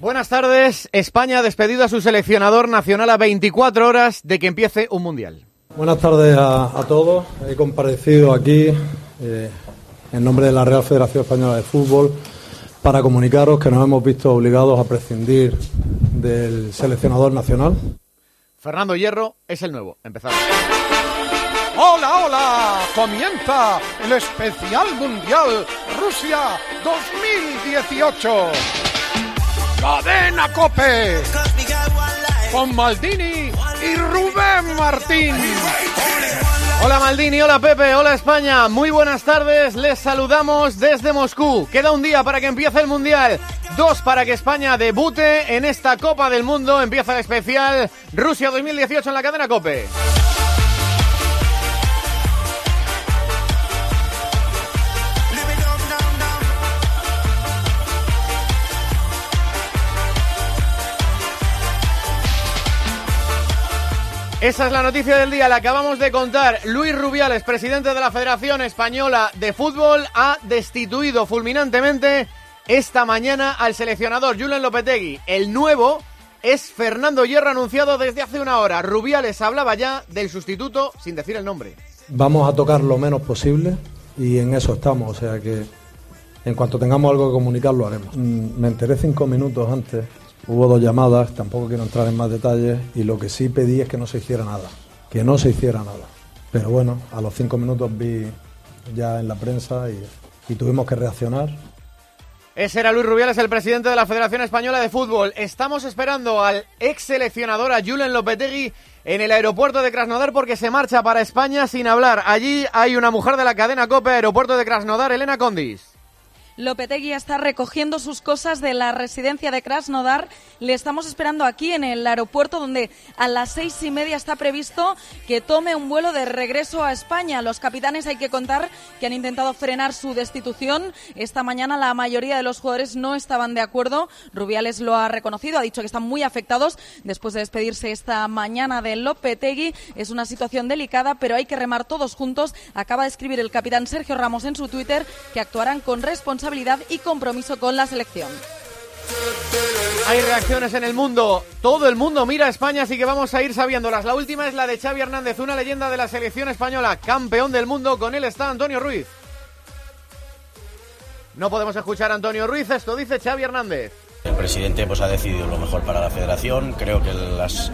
Buenas tardes. España ha despedido a su seleccionador nacional a 24 horas de que empiece un mundial. Buenas tardes a, todos. He comparecido aquí eh, en nombre de la Real Federación Española de Fútbol para comunicaros que nos hemos visto obligados a prescindir del seleccionador nacional. Fernando Hierro es el nuevo. Empezamos. Hola, hola. Comienza el especial mundial Rusia 2018. Cadena Cope. Con Maldini y Rubén Martín. Hola Maldini, hola Pepe, hola España, muy buenas tardes, les saludamos desde Moscú. Queda un día para que empiece el Mundial, dos para que España debute en esta Copa del Mundo, empieza el especial Rusia 2018 en la cadena Cope. Esa es la noticia del día, la acabamos de contar. Luis Rubiales, presidente de la Federación Española de Fútbol, ha destituido fulminantemente esta mañana al seleccionador Julen Lopetegui. El nuevo es Fernando Hierro, anunciado desde hace una hora. Rubiales hablaba ya del sustituto sin decir el nombre. Vamos a tocar lo menos posible y en eso estamos, o sea que en cuanto tengamos algo que comunicar lo haremos. Mm, me enteré cinco minutos antes Hubo dos llamadas, tampoco quiero entrar en más detalles, y lo que sí pedí es que no se hiciera nada, que no se hiciera nada. Pero bueno, a los cinco minutos vi ya en la prensa y, tuvimos que reaccionar. Ese era Luis Rubiales, el presidente de la Federación Española de Fútbol. Estamos esperando al ex seleccionador, a Julen Lopetegui, en el aeropuerto de Krasnodar porque se marcha para España sin hablar. Allí hay una mujer de la cadena COPE, aeropuerto de Krasnodar, Elena Condis. Lopetegui está recogiendo sus cosas de la residencia de Krasnodar. Le estamos esperando aquí en el aeropuerto donde a las seis y media está previsto que tome un vuelo de regreso a España. Los capitanes hay que contar que han intentado frenar su destitución. Esta mañana la mayoría de los jugadores no estaban de acuerdo. Rubiales lo ha reconocido, ha dicho que están muy afectados después de despedirse esta mañana de Lopetegui. Es una situación delicada, pero hay que remar todos juntos. Acaba de escribir el capitán Sergio Ramos en su Twitter que actuarán con responsabilidad y compromiso con la selección. Hay reacciones en el mundo. Todo el mundo mira a España, así que vamos a ir sabiéndolas. La última es la de Xavi Hernández, una leyenda de la selección española, campeón del mundo. Con él está Antonio Ruiz. No podemos escuchar a Antonio Ruiz, esto dice Xavi Hernández. El presidente pues, ha decidido lo mejor para la federación. Creo que las,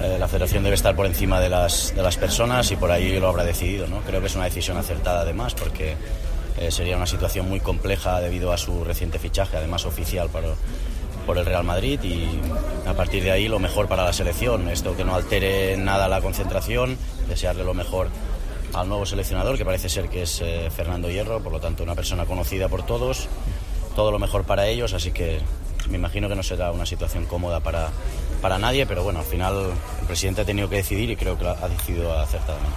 eh, la federación debe estar por encima de las, de las personas y por ahí lo habrá decidido. ¿no? Creo que es una decisión acertada además porque eh, sería una situación muy compleja debido a su reciente fichaje, además oficial para, por el Real Madrid y a partir de ahí lo mejor para la selección. Esto que no altere nada la concentración, desearle lo mejor al nuevo seleccionador, que parece ser que es eh, Fernando Hierro, por lo tanto una persona conocida por todos, todo lo mejor para ellos, así que me imagino que no será una situación cómoda para, para nadie, pero bueno, al final el presidente ha tenido que decidir y creo que ha decidido acertadamente.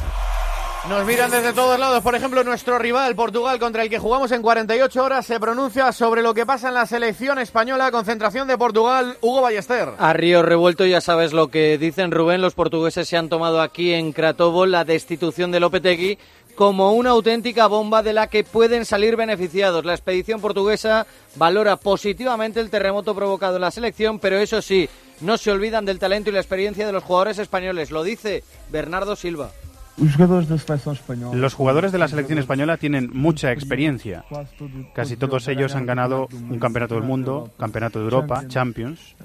Nos miran desde todos lados. Por ejemplo, nuestro rival, Portugal, contra el que jugamos en 48 horas, se pronuncia sobre lo que pasa en la selección española. Concentración de Portugal, Hugo Ballester. A Río Revuelto ya sabes lo que dicen Rubén. Los portugueses se han tomado aquí en Kratovo la destitución de Lopetegui como una auténtica bomba de la que pueden salir beneficiados. La expedición portuguesa valora positivamente el terremoto provocado en la selección, pero eso sí, no se olvidan del talento y la experiencia de los jugadores españoles. Lo dice Bernardo Silva. Los jugadores de la selección española tienen mucha experiencia. Casi todos ellos han ganado un campeonato del mundo, campeonato de Europa, Champions,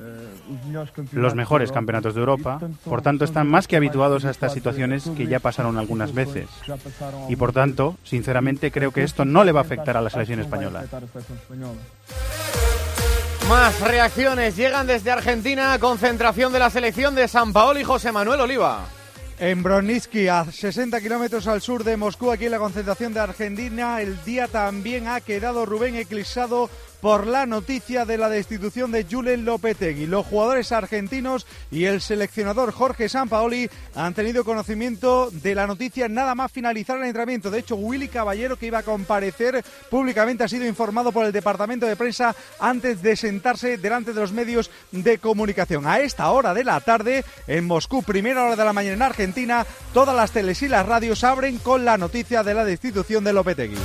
los mejores campeonatos de Europa. Por tanto, están más que habituados a estas situaciones que ya pasaron algunas veces. Y por tanto, sinceramente, creo que esto no le va a afectar a la selección española. Más reacciones llegan desde Argentina. Concentración de la selección de San Paolo y José Manuel Oliva en Broniski, a 60 kilómetros al sur de Moscú, aquí en la concentración de Argentina. El día también ha quedado Rubén eclipsado por la noticia de la destitución de Julen Lopetegui. Los jugadores argentinos y el seleccionador Jorge Sampaoli han tenido conocimiento de la noticia nada más finalizar el entrenamiento. De hecho, Willy Caballero, que iba a comparecer públicamente, ha sido informado por el departamento de prensa antes de sentarse delante de los medios de comunicación. A esta hora de la tarde, en Moscú, primera hora de la mañana en Argentina, todas las teles y las radios abren con la noticia de la destitución de Lopetegui.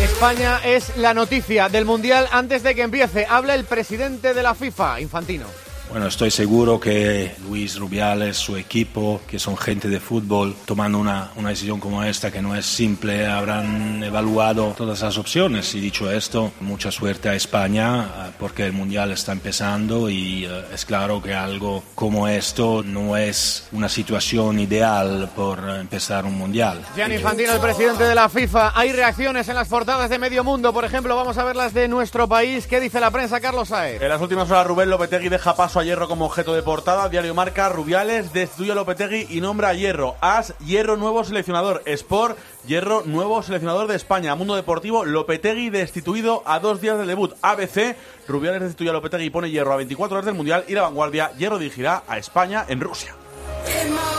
España es la noticia del Mundial antes de que empiece. Habla el presidente de la FIFA, Infantino. Bueno, estoy seguro que Luis Rubiales, su equipo, que son gente de fútbol, tomando una, una, decisión como esta, que no es simple, habrán evaluado todas las opciones. Y dicho esto, mucha suerte a España, eh, porque el Mundial está empezando y uh, es claro que algo como esto no es una situación ideal por empezar un Mundial. Gianni Infantino, el presidente de la FIFA. Hay reacciones en las portadas de medio mundo. Por ejemplo, vamos a ver las de nuestro país. ¿Qué dice la prensa, Carlos Saez? En las últimas horas, Rubén Lopetegui deja paso a Hierro como objeto de portada. Diario Marca, Rubiales destituye a Lopetegui y nombra a Hierro. As, Hierro nuevo seleccionador. Sport, Hierro nuevo seleccionador de España. Mundo Deportivo, Lopetegui destituido a dos días del debut. ABC, Rubiales destituye a Lopetegui y pone Hierro a 24 horas del Mundial. Y la vanguardia, Hierro dirigirá a España en Rusia.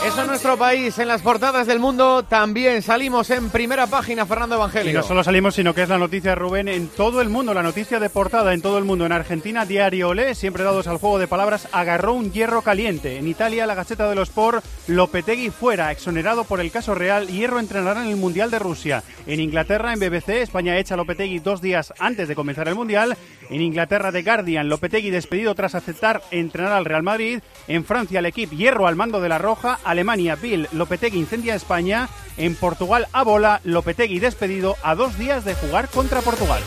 Eso es nuestro país. En las portadas del mundo también salimos en primera página, Fernando Evangelio. Y no solo salimos, sino que es la noticia, Rubén, en todo el mundo. La noticia de portada en todo el mundo. En Argentina, Diario Olé, siempre dados al juego de palabras, agarró un hierro caliente. En Italia, la Gaceta de los Sport, Lopetegui fuera, exonerado por el caso real. Hierro entrenará en el Mundial de Rusia. En Inglaterra, en BBC, España echa a Lopetegui dos días antes de comenzar el Mundial. En Inglaterra, The Guardian, Lopetegui despedido tras aceptar entrenar al Real Madrid. En Francia, el equipo Hierro al mando de la Roja. Alemania, Bill, Lopetegui incendia España. En Portugal, a bola, Lopetegui despedido a dos días de jugar contra Portugal.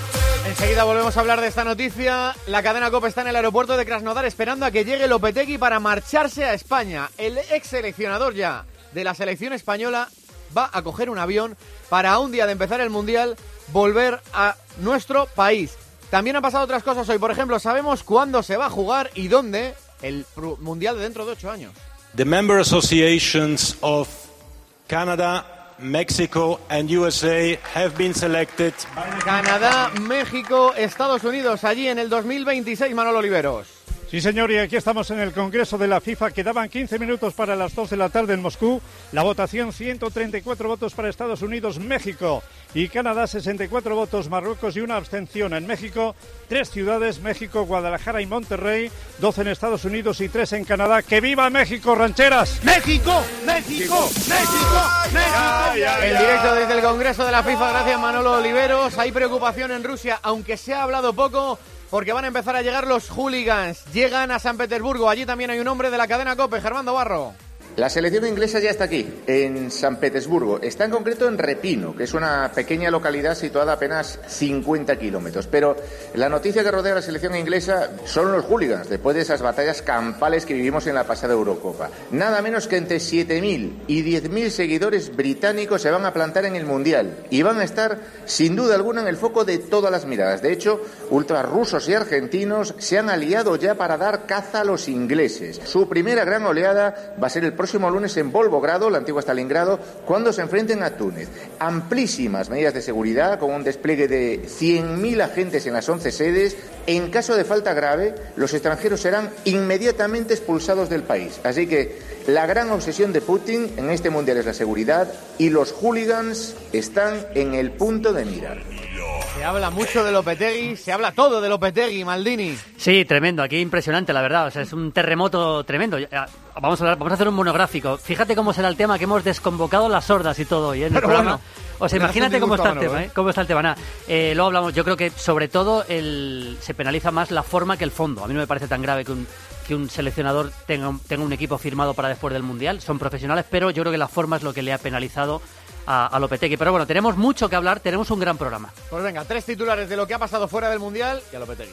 Enseguida volvemos a hablar de esta noticia. La cadena COPE está en el aeropuerto de Krasnodar esperando a que llegue Lopetegui para marcharse a España. El ex seleccionador ya de la selección española va a coger un avión para un día de empezar el Mundial volver a nuestro país. También han pasado otras cosas hoy. Por ejemplo, sabemos cuándo se va a jugar y dónde el Mundial de dentro de ocho años. The member associations of Canada, Mexico and USA have been selected. Canadá, México, Estados Unidos, allí en el 2026, Manolo Oliveros. Sí, señor, y aquí estamos en el Congreso de la FIFA. Quedaban 15 minutos para las 2 de la tarde en Moscú. La votación, 134 votos para Estados Unidos, México y Canadá, 64 votos, Marruecos y una abstención en México. Tres ciudades, México, Guadalajara y Monterrey. 12 en Estados Unidos y tres en Canadá. ¡Que viva México, rancheras! ¡México! ¡México! ¡México! ¡México! En directo desde el Congreso de la FIFA, gracias Manolo Oliveros. Hay preocupación en Rusia, aunque se ha hablado poco porque van a empezar a llegar los hooligans. Llegan a San Petersburgo. Allí también hay un hombre de la cadena COPE, Germando Barro. La selección inglesa ya está aquí, en San Petersburgo. Está en concreto en Repino, que es una pequeña localidad situada a apenas 50 kilómetros. Pero la noticia que rodea a la selección inglesa son los hooligans, después de esas batallas campales que vivimos en la pasada Eurocopa. Nada menos que entre 7.000 y 10.000 seguidores británicos se van a plantar en el Mundial y van a estar, sin duda alguna, en el foco de todas las miradas. De hecho, ultrarrusos y argentinos se han aliado ya para dar caza a los ingleses. Su primera gran oleada va a ser el próximo lunes en Volvogrado, la antigua Stalingrado, cuando se enfrenten a Túnez. Amplísimas medidas de seguridad, con un despliegue de 100.000 agentes en las 11 sedes. En caso de falta grave, los extranjeros serán inmediatamente expulsados del país. Así que la gran obsesión de Putin en este mundial es la seguridad y los hooligans están en el punto de mirar. Se habla mucho de Lopetegui, se habla todo de Lopetegui, Maldini. Sí, tremendo, aquí impresionante, la verdad. O sea, es un terremoto tremendo. Vamos a, hablar, vamos a hacer un monográfico. Fíjate cómo será el tema que hemos desconvocado las sordas y todo hoy ¿eh? en el Pero programa. bueno, o sea, imagínate hace cómo está el tema. ¿eh? Cómo está el tema. Eh, luego hablamos. Yo creo que sobre todo el, se penaliza más la forma que el fondo. A mí no me parece tan grave que un, que un seleccionador tenga un, tenga un equipo firmado para después del Mundial. Son profesionales, pero yo creo que la forma es lo que le ha penalizado a, a Lopetegui. Pero bueno, tenemos mucho que hablar, tenemos un gran programa. Pues venga, tres titulares de lo que ha pasado fuera del Mundial y a Lopetegui.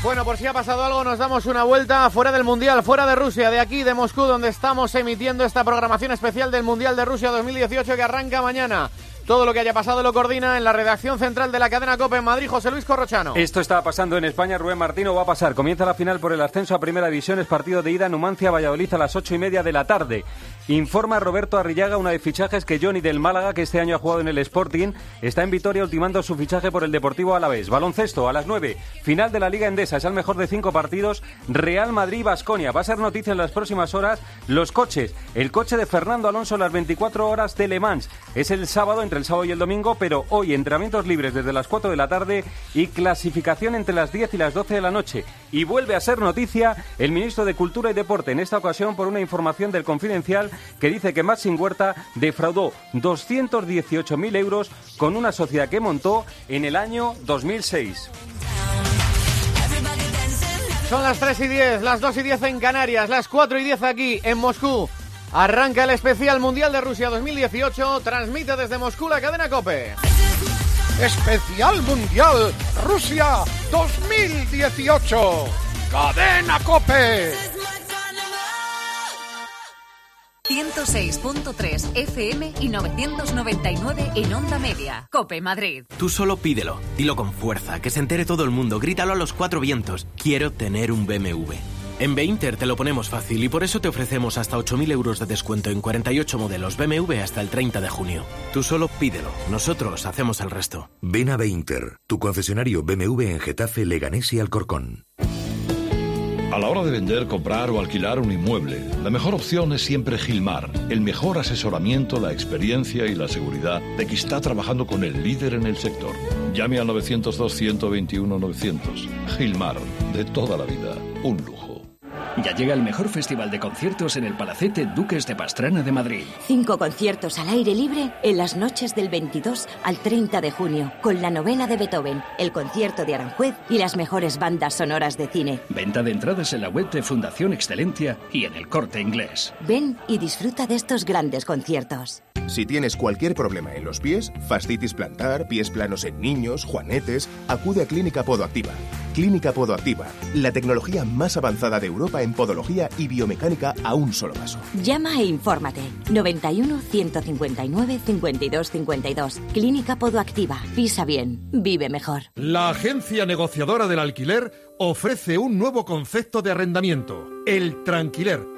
Bueno, por si ha pasado algo, nos damos una vuelta fuera del Mundial, fuera de Rusia, de aquí, de Moscú, donde estamos emitiendo esta programación especial del Mundial de Rusia 2018 que arranca mañana. Todo lo que haya pasado lo coordina en la redacción central de la cadena COPE en Madrid, José Luis Corrochano. Esto está pasando en España, Rubén Martino va a pasar. Comienza la final por el ascenso a Primera División, es partido de ida Numancia Valladolid a las ocho y media de la tarde. Informa Roberto Arrillaga, una de fichajes que Johnny del Málaga, que este año ha jugado en el Sporting, está en Vitoria ultimando su fichaje por el Deportivo Alavés. Baloncesto a las nueve, final de la Liga Endesa, es el mejor de cinco partidos. Real Madrid-Basconia. Va a ser noticia en las próximas horas los coches. El coche de Fernando Alonso las 24 horas de Le Mans. Es el sábado, entre el sábado y el domingo, pero hoy entrenamientos libres desde las 4 de la tarde y clasificación entre las 10 y las 12 de la noche. Y vuelve a ser noticia el ministro de Cultura y Deporte, en esta ocasión por una información del Confidencial que dice que Maxim Huerta defraudó 218.000 euros con una sociedad que montó en el año 2006. Son las 3 y 10, las 2 y 10 en Canarias, las 4 y 10 aquí en Moscú. Arranca el especial Mundial de Rusia 2018. Transmite desde Moscú la cadena Cope. Especial Mundial Rusia 2018. Cadena Cope. 106.3 FM y 999 en onda media. Cope Madrid. Tú solo pídelo, dilo con fuerza, que se entere todo el mundo, grítalo a los cuatro vientos. Quiero tener un BMW. En Beinter te lo ponemos fácil y por eso te ofrecemos hasta 8.000 euros de descuento en 48 modelos BMW hasta el 30 de junio. Tú solo pídelo, nosotros hacemos el resto. Ven a Beinter, tu concesionario BMW en Getafe, Leganés y Alcorcón. A la hora de vender, comprar o alquilar un inmueble, la mejor opción es siempre Gilmar. El mejor asesoramiento, la experiencia y la seguridad de que está trabajando con el líder en el sector. Llame al 902-121-900. Gilmar, de toda la vida, un lujo. Ya llega el mejor festival de conciertos en el Palacete Duques de Pastrana de Madrid. Cinco conciertos al aire libre en las noches del 22 al 30 de junio, con la novena de Beethoven, el concierto de Aranjuez y las mejores bandas sonoras de cine. Venta de entradas en la web de Fundación Excelentia y en el corte inglés. Ven y disfruta de estos grandes conciertos. Si tienes cualquier problema en los pies, fascitis plantar, pies planos en niños, juanetes, acude a Clínica Podoactiva. Clínica Podoactiva, la tecnología más avanzada de Europa en podología y biomecánica a un solo paso. Llama e infórmate. 91 159 52 52. Clínica Podoactiva. Pisa bien. Vive mejor. La agencia negociadora del alquiler ofrece un nuevo concepto de arrendamiento, el tranquiler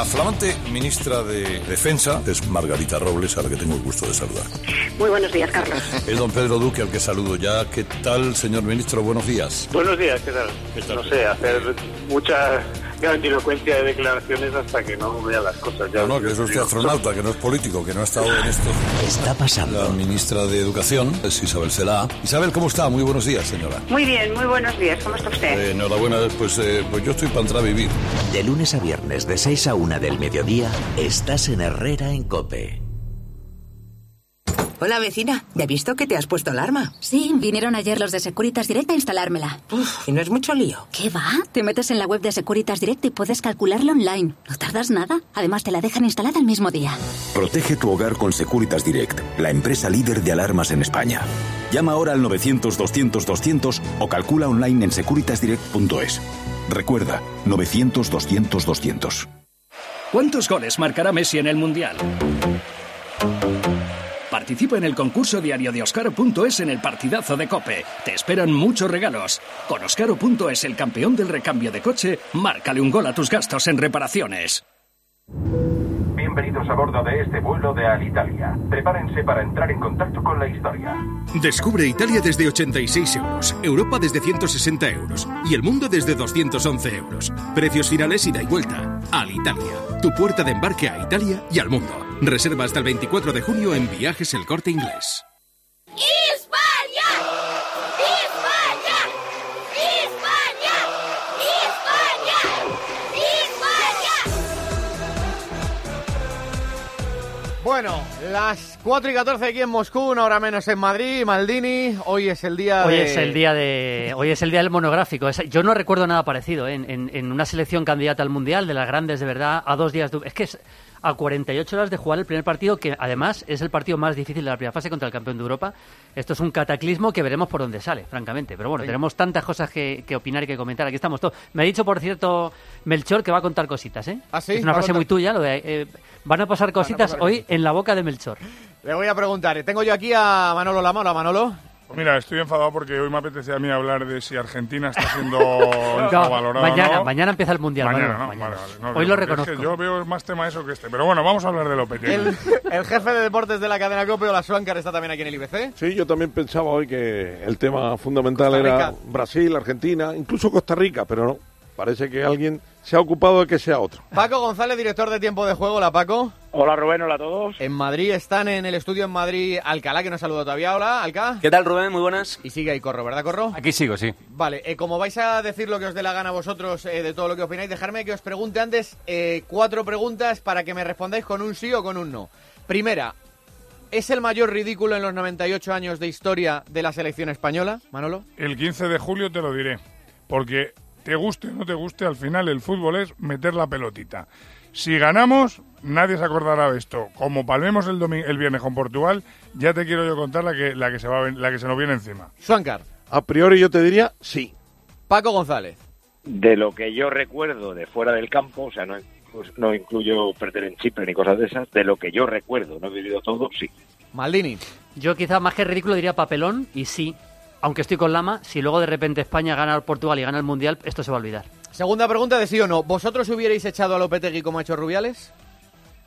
La flamante ministra de Defensa es Margarita Robles, a la que tengo el gusto de saludar. Muy buenos días, Carlos. Es don Pedro Duque, al que saludo ya. ¿Qué tal, señor ministro? Buenos días. Buenos días, ¿qué tal? No sé, hacer mucha grandilocuencia de declaraciones hasta que no vea las cosas. Ya no, no, que es usted astronauta, que no es político, que no ha estado en esto. Está pasando. La ministra de Educación es Isabel Celá. Isabel, ¿cómo está? Muy buenos días, señora. Muy bien, muy buenos días. ¿Cómo está usted? Eh, enhorabuena, pues, eh, pues yo estoy para entrar a vivir. De lunes a viernes, de 6 a 1 del mediodía, estás en Herrera en Cope. Hola vecina, ¿ya he visto que te has puesto alarma? Sí, vinieron ayer los de Securitas Direct a instalármela. Uf, y no es mucho lío. ¿Qué va? Te metes en la web de Securitas Direct y puedes calcularlo online. No tardas nada. Además te la dejan instalada el mismo día. Protege tu hogar con Securitas Direct, la empresa líder de alarmas en España. Llama ahora al 900-200-200 o calcula online en securitasdirect.es. Recuerda, 900-200-200. ¿Cuántos goles marcará Messi en el Mundial? Participa en el concurso diario de Oscaro.es en el partidazo de Cope. Te esperan muchos regalos. Con Oscaro.es, el campeón del recambio de coche, márcale un gol a tus gastos en reparaciones. Bienvenidos a bordo de este vuelo de Alitalia. Prepárense para entrar en contacto con la historia. Descubre Italia desde 86 euros, Europa desde 160 euros y el mundo desde 211 euros. Precios finales ida y vuelta. Alitalia, tu puerta de embarque a Italia y al mundo. Reserva hasta el 24 de junio en Viajes El Corte Inglés. ¡España! ¡España! Bueno, las 4 y 14 aquí en Moscú, una hora menos en Madrid. Maldini, hoy es el día Hoy de... es el día de hoy es el día del monográfico. Yo no recuerdo nada parecido ¿eh? en, en- en una selección candidata al mundial de las grandes de verdad a dos días. de- es que es a 48 horas de jugar el primer partido que además es el partido más difícil de la primera fase contra el campeón de Europa. Esto es un cataclismo que veremos por dónde sale, francamente. Pero bueno, tenemos tantas cosas que, que opinar y que comentar. Aquí estamos todos. Me ha dicho, por cierto, Melchor que va a contar cositas, ¿eh? ¿Ah, sí? Es una ¿Va a frase muy tuya, lo de eh, van a pasar cositas pasar hoy en la boca de Melchor. Le voy a preguntar. Tengo yo aquí a Manolo Lama. Hola, Manolo. Pues mira, estoy enfadado porque hoy me apetece a mí hablar de si Argentina está siendo No, infravalorada o mañana, no. mañana empieza el mundial. Mañana, Manolo, ¿no? mañana. Vale, vale, no, hoy lo es reconozco. que yo veo más tema eso que este. Pero bueno, vamos a hablar de Lopetegui. El, el jefe de deportes de la cadena Cope, la Suáncar, está también aquí en el IBC. Sí, yo también pensaba hoy que el tema fundamental era. Brasil, Argentina, incluso Costa Rica, pero no. Parece que alguien se ha ocupado de que sea otro. Paco González, director de Tiempo de Juego. Hola, Paco. Hola, Rubén. Hola a todos. En Madrid están en el estudio en Madrid Alcalá, que no saludo todavía. Hola, Alcá. ¿Qué tal, Rubén? Muy buenas. Y sigue ahí Corro, ¿verdad, Corro? Aquí sigo, sí. Vale, eh, como vais a decir lo que os dé la gana vosotros eh, de todo lo que opináis, dejarme que os pregunte antes eh, cuatro preguntas para que me respondáis con un sí o con un no. Primera, ¿es el mayor ridículo en los 98 años de historia de la selección española, Manolo? El 15 de julio te lo diré. Porque te guste o no te guste, al final el fútbol es meter la pelotita. Si ganamos, nadie se acordará de esto. Como palmemos el, el viernes con Portugal, ya te quiero yo contar la que, la que, se, va la que se nos viene encima. Suáncar. A priori yo te diría sí. Paco González. De lo que yo recuerdo de fuera del campo, o sea, no, inclu- no incluyo perder en Chipre ni cosas de esas, de lo que yo recuerdo, no he vivido todo, sí. Maldini. Yo quizá más que ridículo diría papelón y sí, aunque estoy con Lama, si luego de repente España gana al Portugal y gana el Mundial, esto se va a olvidar. Segunda pregunta de sí o no. ¿Vosotros hubierais echado a Lopetegui como ha hecho Rubiales?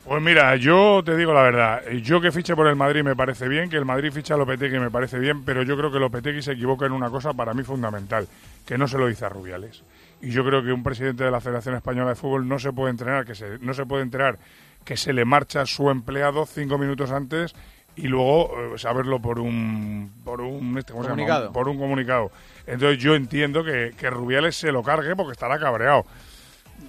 Pues mira, yo te digo la verdad, yo que fiche por el Madrid me parece bien, que el Madrid ficha a Lopetegui me parece bien, pero yo creo que Lopetegui se equivoca en una cosa para mí fundamental, que no se lo dice a Rubiales. Y yo creo que un presidente de la Federación Española de Fútbol no se puede entrenar, que se, no se puede enterar que se le marcha su empleado cinco minutos antes y luego eh, saberlo por un por un este, ¿cómo se llama? Comunicado. por un comunicado. Entonces yo entiendo que, que Rubiales se lo cargue porque estará cabreado.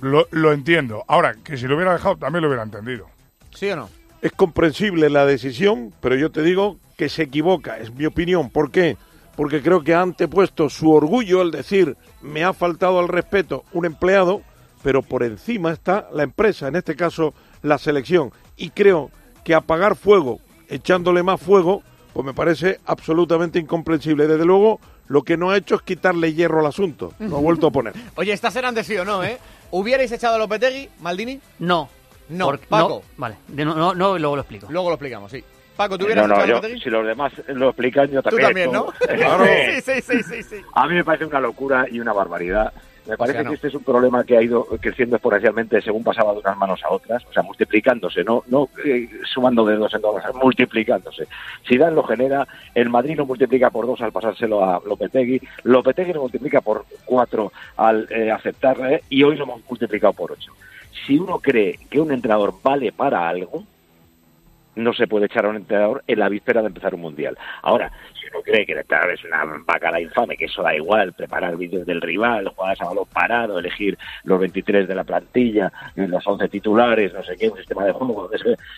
Lo, lo entiendo. Ahora, que si lo hubiera dejado también lo hubiera entendido. ¿Sí o no? Es comprensible la decisión, pero yo te digo que se equivoca, es mi opinión. ¿Por qué? Porque creo que ha antepuesto su orgullo al decir me ha faltado al respeto un empleado, pero por encima está la empresa, en este caso la selección. Y creo que apagar fuego echándole más fuego, pues me parece absolutamente incomprensible. Desde luego, lo que no ha hecho es quitarle hierro al asunto, lo ha vuelto a poner. Oye, estas eran de sí o no, ¿eh? ¿Hubierais echado a Lopetegui, Maldini? No. No, Paco. no, vale, de- no, no, no, luego lo explico. Luego lo explicamos, sí. Paco, ¿tú hubieras No, no, echado a yo, Lopetegui? si los demás lo explican, yo Tú también. también, ¿no? Claro. Sí, sí, sí, sí, sí. A mí me parece una locura y una barbaridad. Me parece sea, no. que este es un problema que ha ido creciendo exponencialmente según pasaba de unas manos a otras, o sea, multiplicándose, no, no eh, sumando dedos en dos, multiplicándose. Zidane lo genera, el Madrid lo multiplica por dos al pasárselo a Lopetegui, Lopetegui lo multiplica por cuatro al eh, aceptarle y hoy lo hemos multiplicado por ocho. Si uno cree que un entrenador vale para algo, no se puede echar a un entrenador en la víspera de empezar un mundial. Ahora, si uno cree que el entrenador es una bacala infame, que eso da igual, preparar vídeos del rival, jugadas a balón parado, elegir los 23 de la plantilla, los 11 titulares, no sé qué, un sistema de juego,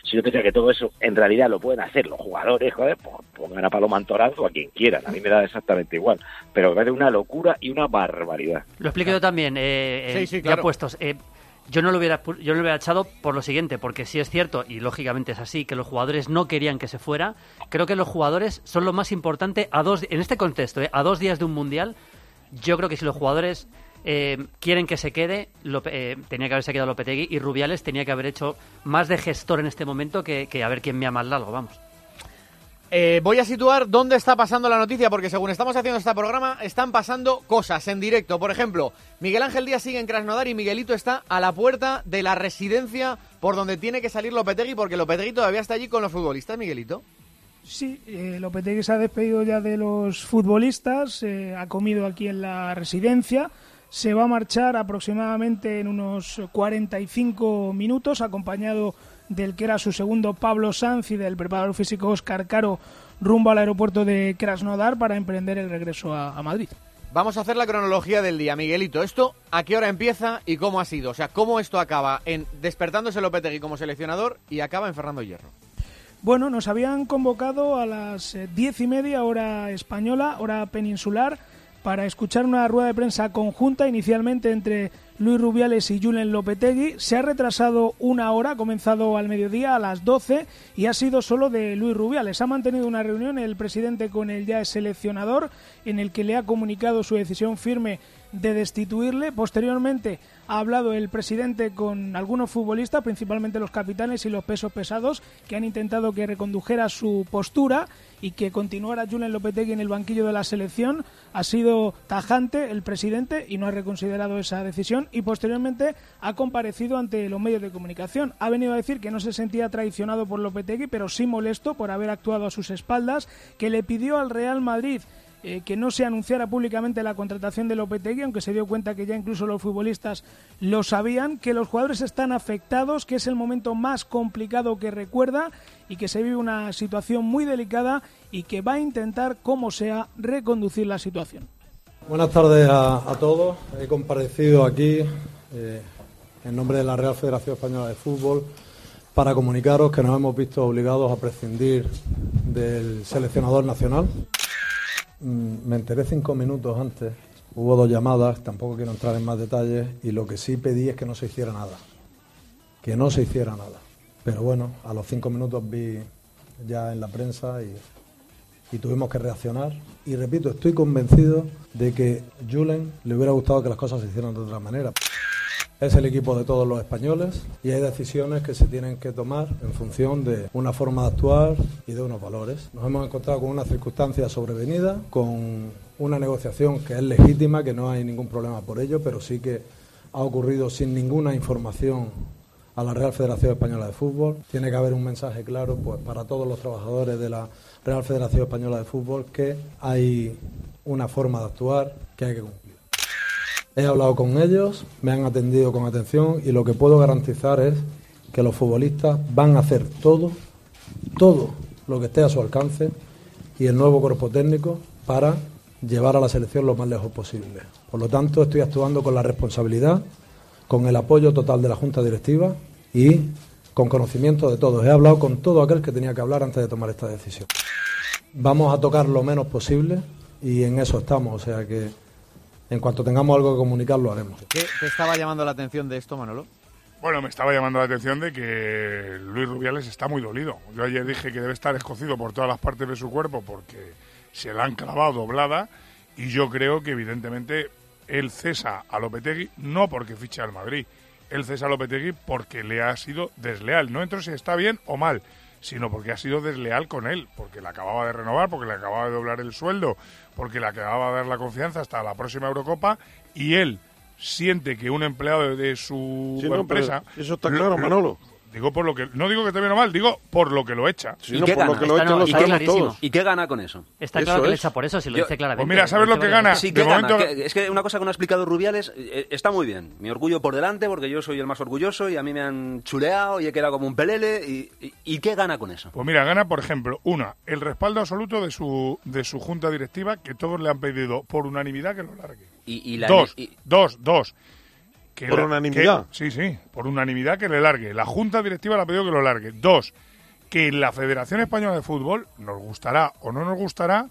si yo pienso que todo eso en realidad lo pueden hacer los jugadores, joder, pues pongan a Paloma Antorazo o a quien quieran, a mí me da exactamente igual, pero me parece una locura y una barbaridad. Lo explico yo también, eh, Sí, eh, sí, ya claro. puestos. Eh, yo no lo hubiera yo no lo hubiera echado por lo siguiente, porque sí es cierto y lógicamente es así que los jugadores no querían que se fuera. Creo que los jugadores son lo más importante a dos en este contexto, eh, a dos días de un mundial. Yo creo que si los jugadores eh, quieren que se quede, Lope- eh, tenía que haberse quedado Lopetegui y Rubiales tenía que haber hecho más de gestor en este momento que, a ver quién me ama más largo, vamos. Eh, voy a situar dónde está pasando la noticia, porque según estamos haciendo este programa, están pasando cosas en directo. Por ejemplo, Miguel Ángel Díaz sigue en Krasnodar y Miguelito está a la puerta de la residencia por donde tiene que salir Lopetegui, porque Lopetegui todavía está allí con los futbolistas, Miguelito. Sí, eh, Lopetegui se ha despedido ya de los futbolistas, eh, ha comido aquí en la residencia, se va a marchar aproximadamente en unos 45 minutos, acompañado del que era su segundo Pablo Sanz y del preparador físico Oscar Caro rumbo al aeropuerto de Krasnodar para emprender el regreso a, a Madrid. Vamos a hacer la cronología del día, Miguelito. ¿Esto a qué hora empieza y cómo ha sido? O sea, ¿cómo esto acaba en despertándose Lopetegui como seleccionador y acaba en Fernando Hierro? Bueno, nos habían convocado a las eh, diez y media hora española, hora peninsular, para escuchar una rueda de prensa conjunta inicialmente entre Luis Rubiales y Julen Lopetegui. Se ha retrasado una hora, ha comenzado al mediodía a las 12 y ha sido solo de Luis Rubiales. Ha mantenido una reunión el presidente con el ya seleccionador en el que le ha comunicado su decisión firme de destituirle. Posteriormente ha hablado el presidente con algunos futbolistas, principalmente los capitanes y los pesos pesados, que han intentado que recondujera su postura y que continuara Julen Lopetegui en el banquillo de la selección. Ha sido tajante el presidente y no ha reconsiderado esa decisión y posteriormente ha comparecido ante los medios de comunicación. Ha venido a decir que no se sentía traicionado por Lopetegui, pero sí molesto por haber actuado a sus espaldas, que le pidió al Real Madrid eh, que no se anunciara públicamente la contratación de Lopetegui, aunque se dio cuenta que ya incluso los futbolistas lo sabían, que los jugadores están afectados, que es el momento más complicado que recuerda y que se vive una situación muy delicada y que va a intentar, como sea, reconducir la situación. Buenas tardes a, todos. He comparecido aquí eh, en nombre de la Real Federación Española de Fútbol para comunicaros que nos hemos visto obligados a prescindir del seleccionador nacional. Mm, me enteré cinco minutos antes, hubo dos llamadas, tampoco quiero entrar en más detalles, y lo que sí pedí es que no se hiciera nada, que no se hiciera nada. Pero bueno, a los cinco minutos vi ya en la prensa y, y tuvimos que reaccionar. Y repito, estoy convencido de que Julen le hubiera gustado que las cosas se hicieran de otra manera. Es el equipo de todos los españoles y hay decisiones que se tienen que tomar en función de una forma de actuar y de unos valores. Nos hemos encontrado con una circunstancia sobrevenida, con una negociación que es legítima, que no hay ningún problema por ello, pero sí que ha ocurrido sin ninguna información a la Real Federación Española de Fútbol. Tiene que haber un mensaje claro pues, para todos los trabajadores de la Real Federación Española de Fútbol que hay una forma de actuar que hay que cumplir. He hablado con ellos, me han atendido con atención y lo que puedo garantizar es que los futbolistas van a hacer todo, todo lo que esté a su alcance y el nuevo cuerpo técnico para llevar a la selección lo más lejos posible. Por lo tanto, estoy actuando con la responsabilidad, con el apoyo total de la Junta Directiva y con conocimiento de todos. He hablado con todo aquel que tenía que hablar antes de tomar esta decisión. Vamos a tocar lo menos posible y en eso estamos, o sea que en cuanto tengamos algo que comunicar lo haremos. ¿Qué te estaba llamando la atención de esto, Manolo? Bueno, me estaba llamando la atención de que Luis Rubiales está muy dolido. Yo ayer dije que debe estar escocido por todas las partes de su cuerpo porque se la han clavado doblada y yo creo que evidentemente él cesa a Lopetegui no porque ficha al Madrid, él cesa a Lopetegui porque le ha sido desleal. No entro si está bien o mal, sino porque ha sido desleal con él, porque le acababa de renovar, porque le acababa de doblar el sueldo, porque le acababa de dar la confianza hasta la próxima Eurocopa y él siente que un empleado de, su Sí, no, empresa eso está claro, Manolo. Digo por lo que no digo que esté bien o mal, digo por lo que lo echa. Sí, no, por lo que lo echa lo sabemos todos. ¿Y qué gana con eso? Está claro que le echa por eso, si lo dice claramente. Pues mira, ¿sabes lo que gana? Sí, De ¿qué gana? momento- Que- es que una cosa que no ha explicado Rubiales eh, está muy bien. Mi orgullo por delante, porque yo soy el más orgulloso y a mí me han chuleado y he quedado como un pelele. ¿Y, y, y qué gana con eso? Pues mira, gana, por ejemplo, una, el respaldo absoluto de su, de su junta directiva, que todos le han pedido por unanimidad que lo largue. Y, y la- dos, y- dos, dos. Que ¿Por la- unanimidad? que- sí, sí, por unanimidad que le largue. La junta directiva le ha pedido que lo largue. Dos, que la Federación Española de Fútbol, nos gustará o no nos gustará,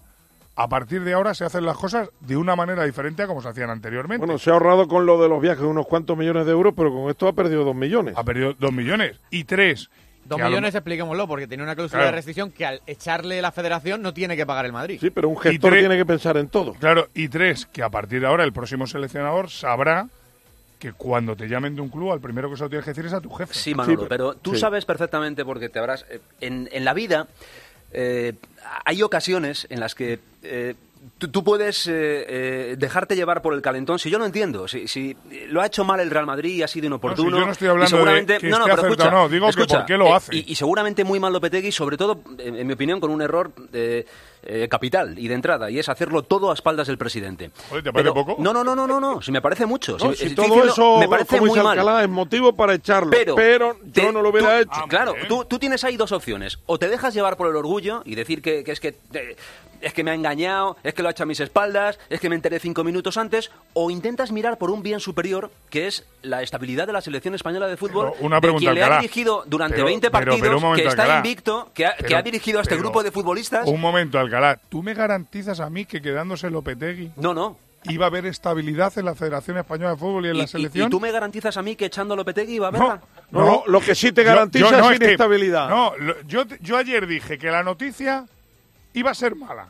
a partir de ahora se hacen las cosas de una manera diferente a como se hacían anteriormente. Bueno, se ha ahorrado con lo de los viajes unos cuantos millones de euros, pero con esto ha perdido dos millones. Ha perdido dos millones. Y tres. Dos lo- millones, expliquémoslo, porque tiene una cláusula Claro. de restricción que al echarle la federación no tiene que pagar el Madrid. Sí, pero un gestor tres- tiene que pensar en todo. Claro, y tres, que a partir de ahora el próximo seleccionador sabrá que cuando te llamen de un club, al primero que se lo tienes que decir es a tu jefe. Sí, Manolo, pero tú sabes perfectamente porque te habrás... eh, En, en la vida eh, hay ocasiones en las que eh, tú, tú puedes eh, eh, dejarte llevar por el calentón. Si yo no entiendo, si, si lo ha hecho mal el Real Madrid y ha sido inoportuno... No, si yo no estoy hablando de que no, no, pero acertado, escucha, no, digo que por qué lo eh, hace. y, y seguramente muy mal Lopetegui, sobre todo, en, en mi opinión, con un error eh, eh, capital y de entrada, y es hacerlo todo a espaldas del presidente. ¿te parece Pero- poco? No, no, no, no, no, no, si me parece mucho. No, Si- si estoy todo diciendo- eso, me parece muy dice mal. Alcalá, es motivo para echarlo. Pero, Pero, yo te- no lo hubiera tú- hecho. Claro, tú, tú tienes ahí dos opciones. O te dejas llevar por el orgullo y decir que, que es que te- es que me ha engañado, es que lo ha hecho a mis espaldas, es que me enteré cinco minutos antes, o intentas mirar por un bien superior que es la estabilidad de la selección española de fútbol, Pero una de pregunta, quien le ha Alcalá. dirigido durante Pero- 20 pero- pero partidos, momento, que está Alcalá. invicto, que ha, que ha dirigido a este grupo de futbolistas. Un momento, Alcalá. ¿Tú me garantizas a mí que quedándose Lopetegui No, no. iba a haber estabilidad en la Federación Española de Fútbol y en Y- la selección? ¿Y, tú me garantizas a mí que echando a Lopetegui va a haberla? No, no, lo que sí te garantiza yo- no, es que- inestabilidad. no, lo- yo, yo ayer dije que la noticia iba a ser mala.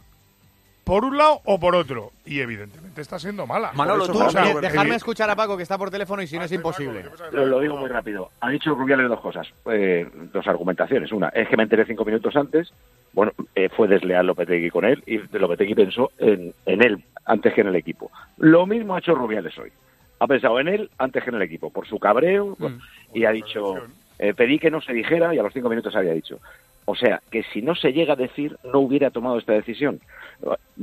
Por un lado o por otro. Y evidentemente está siendo mala. Manolo, tú, o sea, de- dejarme escuchar a Paco que está por teléfono y si no es imposible. Lo, lo digo muy rápido. Ha dicho Rubiales dos cosas, eh, dos argumentaciones. Una, es que me enteré cinco minutos antes. Bueno, eh, fue desleal Lopetegui con él y Lopetegui pensó en, en él antes que en el equipo. Lo mismo ha hecho Rubiales hoy. Ha pensado en él antes que en el equipo, por su cabreo por- y ha dicho, eh, pedí que no se dijera y a los cinco minutos había dicho. O sea, que si no se llega a decir, no hubiera tomado esta decisión.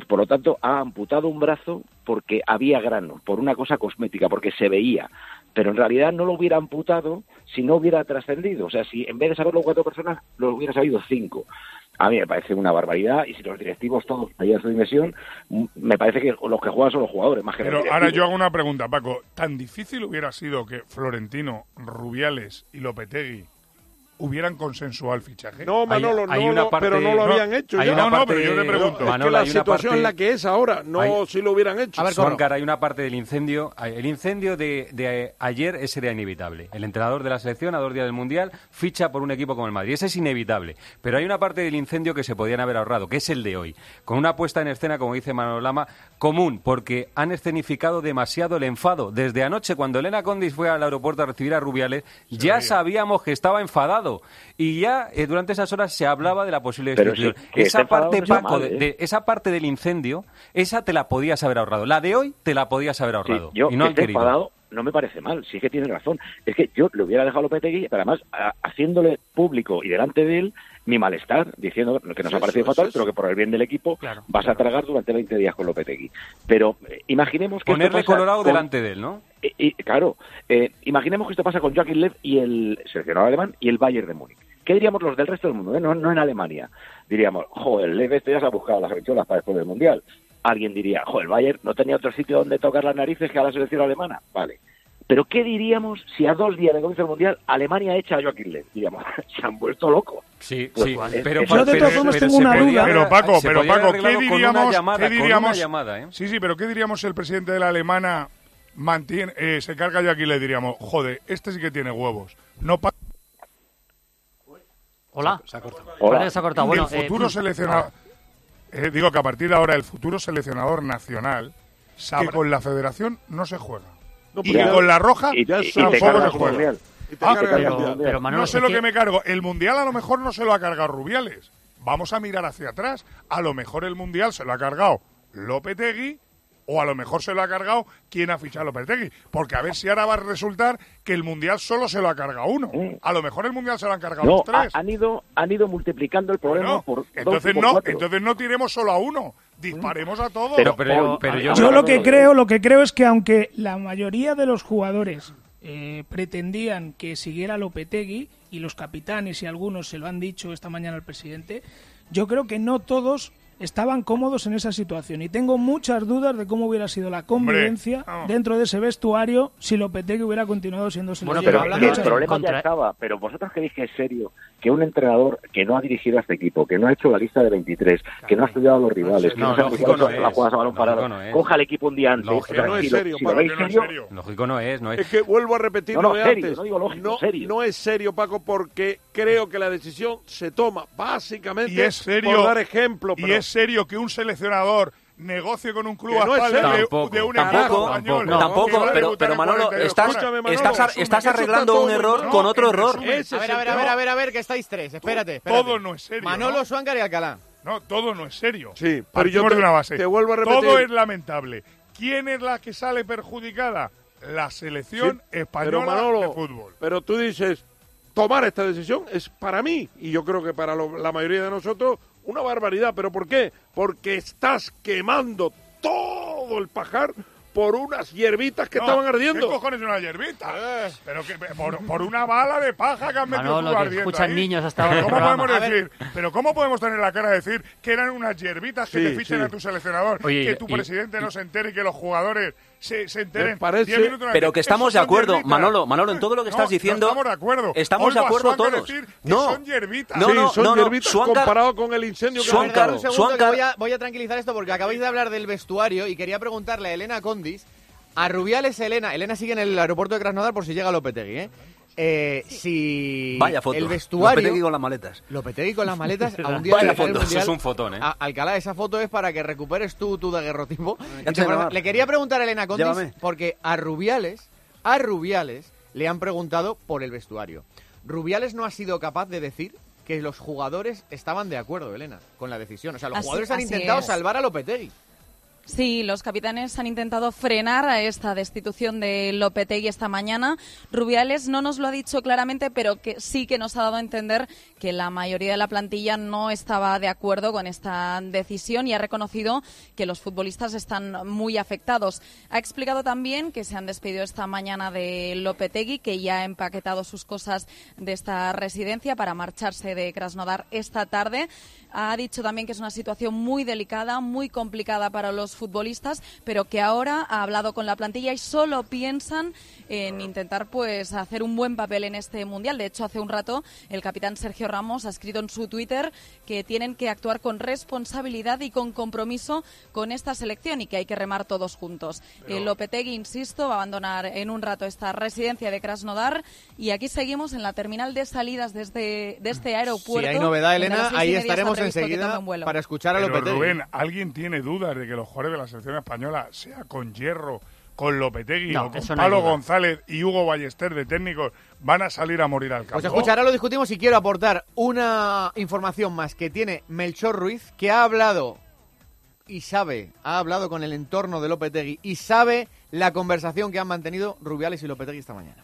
Por lo tanto, ha amputado un brazo porque había grano, por una cosa cosmética, porque se veía. Pero en realidad no lo hubiera amputado si no hubiera trascendido. O sea, si en vez de saberlo cuatro personas, lo hubiera sabido cinco. A mí me parece una barbaridad y si los directivos todos hayan su dimensión, me parece que los que juegan son los jugadores, más que Pero ahora yo hago una pregunta, Paco. ¿Tan difícil hubiera sido que Florentino, Rubiales y Lopetegui hubieran consensuado el fichaje? No, Manolo, hay no una lo- parte- pero no lo no, habían hecho. hay ya. una No, no, parte- pero yo le pregunto. Es que la hay una situación parte- es la que es ahora, no Hay- si lo hubieran hecho. Suancar, hay una parte del incendio. El incendio de, de ayer ese era inevitable. El entrenador de la selección a dos días del Mundial ficha por un equipo como el Madrid. Ese es inevitable. Pero hay una parte del incendio que se podían haber ahorrado, que es el de hoy. Con una puesta en escena, como dice Manolo Lama, común, porque han escenificado demasiado el enfado. Desde anoche, cuando Elena Condis fue al aeropuerto a recibir a Rubiales, ya sabíamos que estaba enfadado. Y ya eh, durante esas horas se hablaba de la posible que esa enfadado parte, Paco, mal, ¿eh? de- esa parte del incendio, esa te la podías haber ahorrado. La de hoy te la podías haber Sí, ahorrado. yo y no han esté querido. enfadado no me parece mal, sí que tiene razón. Es que yo le hubiera dejado a Lopetegui, pero además a- haciéndole público y delante de él mi malestar, diciendo que nos ha parecido fatal, pero que por el bien del equipo Claro, vas a tragar durante 20 días con Lopetegui. Pero eh, imaginemos que Ponerle colorado con- delante de él, ¿no? Y, y, claro, eh, imaginemos que esto pasa con Joachim Lev y el seleccionador alemán y el Bayern de Múnich. ¿Qué diríamos los del resto del mundo? eh? No, no en Alemania. Diríamos, joder, Lev este ya se ha buscado las habichuelas para después del Mundial. Alguien diría, joder, el Bayern no tenía otro sitio donde tocar las narices que a la selección alemana. Vale. Pero ¿qué diríamos si a dos días de comienzo del Mundial Alemania echa a Joaquín Lev? Diríamos, se han vuelto locos. Sí, Pues, sí. Pero, pero- pero tengo se una podía duda. haber- Pero Paco, pero Paco, ¿qué diríamos? llamada, ¿qué diríamos? llamada, ¿eh? Sí, sí, pero ¿qué diríamos si el presidente de la alemana mantiene, eh, se carga yo aquí y le diríamos, joder, este sí que tiene huevos. No pa- Hola. Hola. Vale, se ha cortado. Bueno, el futuro eh, seleccionador, eh, digo que a partir de ahora el futuro seleccionador nacional que con la federación no se juega. No, y ya- con la roja y- tampoco se un juega. mundial. Y te Ah, pero- el mundial. pero Manolo, no sé lo que- que me cargo. El mundial a lo mejor no se lo ha cargado Rubiales. Vamos a mirar hacia atrás. A lo mejor el mundial se lo ha cargado Lopetegui o a lo mejor se lo ha cargado quien ha fichado a Lopetegui. Porque a ver si ahora va a resultar que el mundial solo se lo ha cargado uno. A lo mejor el mundial se lo han cargado No, los tres. ha- han ido, han ido multiplicando el problema Bueno, por dos y entonces por no, cuatro. entonces no tiremos solo a uno. Disparemos a todos. Pero, pero, pero yo, Yo lo que creo, lo que creo es que aunque la mayoría de los jugadores eh, pretendían que siguiera Lopetegui y los capitanes y algunos se lo han dicho esta mañana al presidente, yo creo que no todos estaban cómodos en esa situación y tengo muchas dudas de cómo hubiera sido la convivencia dentro de ese vestuario si Lopetegui hubiera continuado siendo Bueno, seleccionador. pero el de- problema contra- ya estaba. Pero vosotros creéis que es serio que un entrenador que no ha dirigido a este equipo, que no ha hecho la lista de 23, que no ha estudiado a los rivales, que No, no, se ha no las es. jugadas a balón parado, coja el equipo un día antes, Lógico, o sea, no es si lo- serio, si lo Paco, veis que no es serio. Lógico no es, no es. Es que vuelvo a repetir No, lo no, de serio, antes. no digo lógico, no, serio. no es serio, Paco, porque creo que la decisión se toma básicamente y es serio por dar ejemplo. y es serio que un seleccionador negocie con un club no es espaldas de, un Tampoco, equipo tampoco, español. no, tampoco, pero- pero Manolo, 42 estás- Manolo, estás estás arreglando un error con otro error. A ver, a ver, a ver, a ver, a ver, que estáis tres. Espérate, espérate. Todo no es serio, Manolo, ¿no? Suáncar y Alcalá. No, todo no es serio. Sí, pero Partimos yo te- de una base. te vuelvo a repetir. Todo es lamentable. ¿Quién es la que sale perjudicada? La selección Sí, española pero Manolo, de fútbol. Pero tú dices, tomar esta decisión es para mí, y yo creo que para lo- la mayoría de nosotros, una barbaridad. ¿Pero por qué? Porque estás quemando todo el pajar por unas hierbitas que No, estaban ardiendo. ¿Qué cojones es una hierbita? Pero que por, por una bala de paja que han metido Manolo, ardiendo escuchan ahí. niños hasta ahora ¿Pero el ¿Cómo programa. podemos decir? Pero ¿cómo podemos tener la cara de decir que eran unas hierbitas que Sí, te fichen sí. a tu seleccionador? Oye, que tu y- presidente no se entere y que los jugadores se, se enteren. Me parece- 10 minutos Pero que estamos de acuerdo, hierbitas. Manolo, Manolo, en todo lo que No, estás no diciendo. estamos de acuerdo. Estamos Hoy de acuerdo todos. decir que No. son hierbitas. No, sí, son no, no. hierbitas Suancar- comparado con el incendio que Suancar- Suancar- voy, a, voy a tranquilizar esto porque acabáis de hablar del vestuario y quería preguntarle a Elena Condis, a Rubiales Elena, Elena sigue en el aeropuerto de Krasnodar por si llega Lopetegui, ¿eh? Eh, si Vaya foto. el vestuario Lopetegui con las maletas. Lopetegui con las maletas a un día Vaya foto. mundial. Eso es un fotón, ¿eh? A- Alcalá, esa foto es para que recuperes tú tu daguerrotipo. Le quería preguntar a Elena Condis Llévame. porque a Rubiales, a Rubiales le han preguntado por el vestuario. Rubiales no ha sido capaz de decir que los jugadores estaban de acuerdo, Elena, con la decisión. O sea, los Así- jugadores han intentado es. salvar a Lopetegui. Sí, los capitanes han intentado frenar a esta destitución de Lopetegui esta mañana. Rubiales no nos lo ha dicho claramente, pero sí que nos ha dado a entender que la mayoría de la plantilla no estaba de acuerdo con esta decisión y ha reconocido que los futbolistas están muy afectados. Ha explicado también que se han despedido esta mañana de Lopetegui, que ya ha empaquetado sus cosas de esta residencia para marcharse de Krasnodar esta tarde. Ha dicho también que es una situación muy delicada, muy complicada para los futbolistas, pero que ahora ha hablado con la plantilla y solo piensan en intentar pues hacer un buen papel en este mundial. De hecho, hace un rato el capitán Sergio Ramos ha escrito en su Twitter que tienen que actuar con responsabilidad y con compromiso con esta selección y que hay que remar todos juntos. El Lopetegui, insisto, va a abandonar en un rato esta residencia de Krasnodar y aquí seguimos en la terminal de salidas desde de este aeropuerto. Si hay novedad, Elena, ahí estaremos enseguida para escuchar a Pero, Lopetegui. Rubén, ¿alguien tiene dudas de que los jugadores de la selección española, sea con Hierro, con Lopetegui No, o con no Pablo. González y Hugo Ballester de técnicos, van a salir a morir al campo? Pues escucha, ahora lo discutimos y quiero aportar una información más que tiene Melchor Ruiz, que ha hablado y sabe, ha hablado con el entorno de Lopetegui y sabe la conversación que han mantenido Rubiales y Lopetegui esta mañana.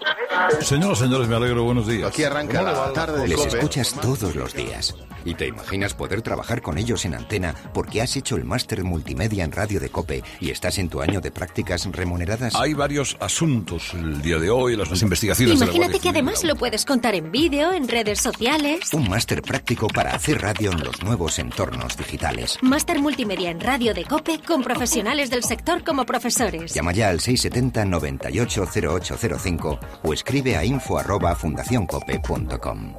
Señoras, señores, me alegro. Buenos días. Aquí arranca ¿Cómo le va la tarde de? Les escuchas todos los días. Y te imaginas poder trabajar con ellos en antena porque has hecho el máster multimedia en radio de Cope y estás en tu año de prácticas remuneradas. Hay varios asuntos el día de hoy, las investigaciones de la Imagínate que además lo puedes contar en vídeo, en redes sociales. Un máster práctico para hacer radio en los nuevos entornos digitales. Máster multimedia en radio de COPE con profesionales del sector como profesores. Llama ya al 670 980805 o escribe a info arroba fundacioncope.com.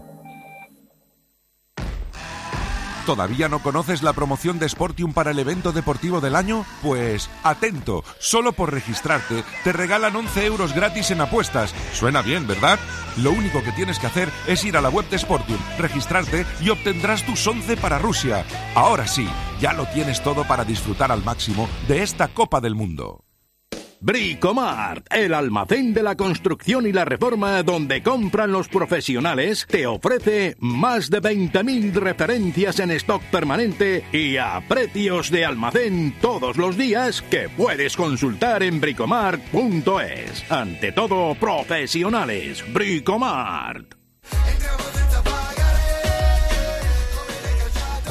¿Todavía no conoces la promoción de Sportium para el evento deportivo del año? Pues atento, solo por registrarte te regalan 11 euros gratis en apuestas. Suena bien, ¿verdad? Lo único que tienes que hacer es ir a la web de Sportium, registrarte y obtendrás tus 11 para Rusia. Ahora sí, ya lo tienes todo para disfrutar al máximo de esta Copa del Mundo. Bricomart, el almacén de la construcción y la reforma donde compran los profesionales, te ofrece más de 20.000 referencias en stock permanente y a precios de almacén todos los días que puedes consultar en bricomart.es. Ante todo, profesionales. Bricomart.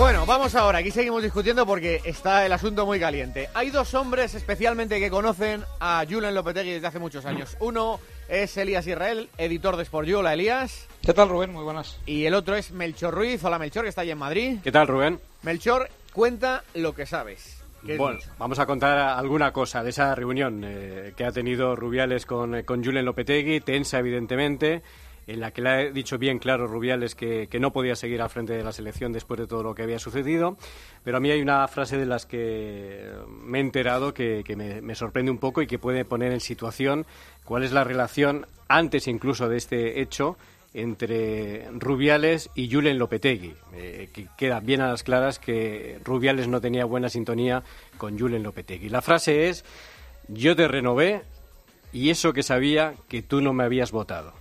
Bueno, vamos ahora, aquí seguimos discutiendo porque está el asunto muy caliente. Hay dos hombres especialmente que conocen a Julen Lopetegui desde hace muchos años. Uno es Elías Israel, editor de Sport. Hola, Elías. ¿Qué tal, Rubén? Muy buenas. Y el otro es Melchor Ruiz. Hola, Melchor, que está allí en Madrid. ¿Qué tal, Rubén? Melchor, cuenta lo que sabes. Bueno, vamos a contar alguna cosa de esa reunión eh, que ha tenido Rubiales con, eh, con Julen Lopetegui, tensa evidentemente, en la que le ha dicho bien claro Rubiales que, no podía seguir al frente de la selección después de todo lo que había sucedido. Pero a mí hay una frase de las que me he enterado que, me sorprende un poco y que puede poner en situación cuál es la relación, antes incluso de este hecho, entre Rubiales y Julen Lopetegui, eh, que queda bien a las claras que Rubiales no tenía buena sintonía con Julen Lopetegui. La frase es, yo te renové y eso que sabía que tú no me habías votado.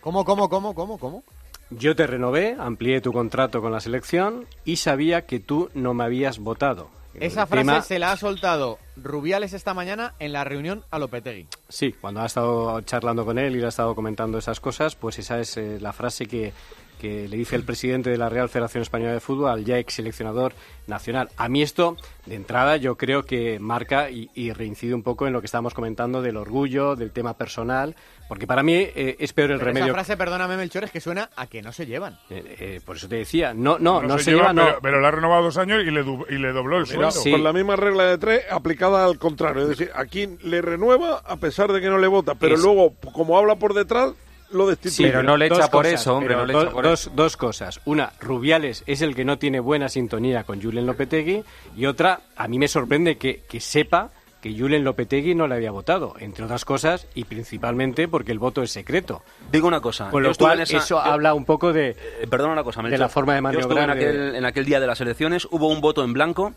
¿Cómo, cómo, cómo, cómo, cómo? Yo te renové, amplié tu contrato con la selección y sabía que tú no me habías votado. Esa El frase tema- se la ha soltado Rubiales esta mañana en la reunión a Lopetegui. Sí, cuando ha estado charlando con él y le ha estado comentando esas cosas, pues esa es eh, la frase que, que le dice el presidente de la Real Federación Española de Fútbol al ya ex seleccionador nacional. A mí esto, de entrada, yo creo que marca y, y reincide un poco en lo que estábamos comentando del orgullo, del tema personal, porque para mí eh, es peor el Pero remedio. Esa frase, perdóname, Melchor, es que suena a que no se llevan. Eh, eh, por eso te decía, no, no, no, se se, lleva, lleva, no. pero, pero le ha renovado dos años y le, du- y le dobló el sueldo. Con la misma regla de tres aplicada al contrario. Es decir, aquí le renueva a pesar de que no le vota, pero Es- luego, como habla por detrás, lo destituye. Pero no le Dos echa por cosas, eso, hombre, no le do- echa por dos, dos cosas. Una, Rubiales es el que no tiene buena sintonía con Julen Lopetegui. Y otra, a mí me sorprende que, que sepa que Julen Lopetegui no le había votado, entre otras cosas, y principalmente porque el voto es secreto. Digo una cosa. Con lo cual, esa- eso yo- habla un poco de... Eh, perdona una cosa, de la forma de maniobrar en de- aquel, en aquel día de las elecciones, hubo un voto en blanco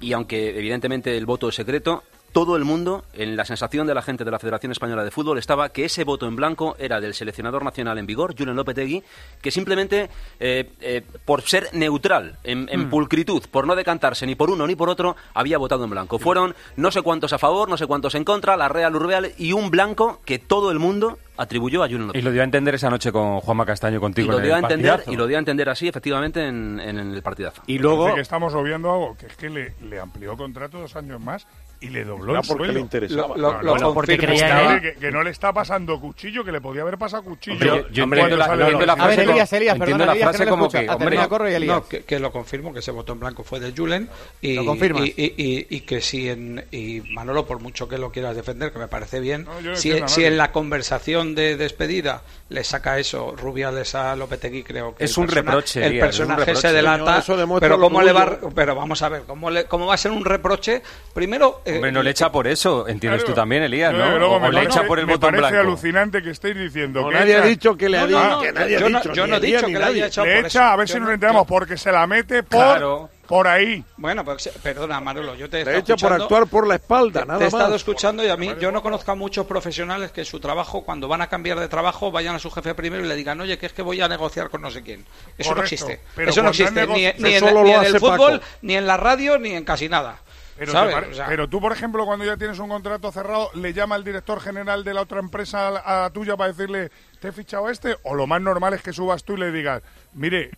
y aunque evidentemente el voto es secreto, todo el mundo, en la sensación de la gente de la Federación Española de Fútbol, estaba que ese voto en blanco era del seleccionador nacional en vigor, Julen Lopetegui, que simplemente, eh, eh, por ser neutral, en, en Mm. pulcritud, por no decantarse ni por uno ni por otro, había votado en blanco. Fueron no sé cuántos a favor, no sé cuántos en contra, la Real Urbeal y un blanco que todo el mundo atribuyó a Julen Y Lopetegui. lo dio a entender esa noche con Juanma Castaño Y contigo lo en dio a el entender, partidazo. y lo dio a entender así, efectivamente, en, en el partidazo. Y Parece que estamos obviando algo, que es que le, le amplió contrato dos años más y le dobló Era el porque sueldo. le interesaba. Lo- lo- No, lo no, porque creía que, que no le está pasando cuchillo, que le podía haber pasado cuchillo. Hombre, yo- yo entiendo la- no, no, la A frase Elías, Elías, perdona, la Elías, frase que no como que, hombre, termina, corro y Elías. No, que, que lo confirmo, que ese voto en blanco fue de Julen. Y, Lo. Y, y- y- y que si en. Y Manolo, por mucho que lo quieras defender, que me parece bien, No, no si, a si en la conversación de despedida le saca eso Rubiales a Lopetegui, creo que. Es un persona- reproche, El personaje se reproche. delata. No, pero, ¿cómo le va, pero vamos a ver, ¿cómo, le, ¿cómo va a ser un reproche? Primero. eh, Hombre, no le echa por eso, entiendes Claro. tú también, Elías, ¿no? desde luego, o me le echa por el me voto en parece blanco. alucinante que estéis diciendo No, que nadie ha echa- dicho que le ha No, dicho. no, no, que nadie ha yo no- dicho, yo ni no he dicho que le haya echado le por echa, eso. a ver si nos no- enteramos, porque se la mete por. Por ahí. Bueno, pues, perdona, Manolo, yo te he estado echa por escuchando- actuar por la espalda, Te- nada te he estado más. escuchando y a mí yo no conozco a muchos profesionales que su trabajo cuando van a cambiar de trabajo vayan a su jefe primero y le digan oye que es que voy a negociar con no sé quién eso no existe Pero eso no existe ni, ni en, ni en el fútbol Paco. ni en la radio ni en casi nada Pero, ¿sabes? te pare- O sea, pero tú, por ejemplo, cuando ya tienes un contrato cerrado, ¿le llama el director general de la otra empresa a la- a la tuya para decirle, te he fichado a este? O lo más normal es que subas tú y le digas, mire,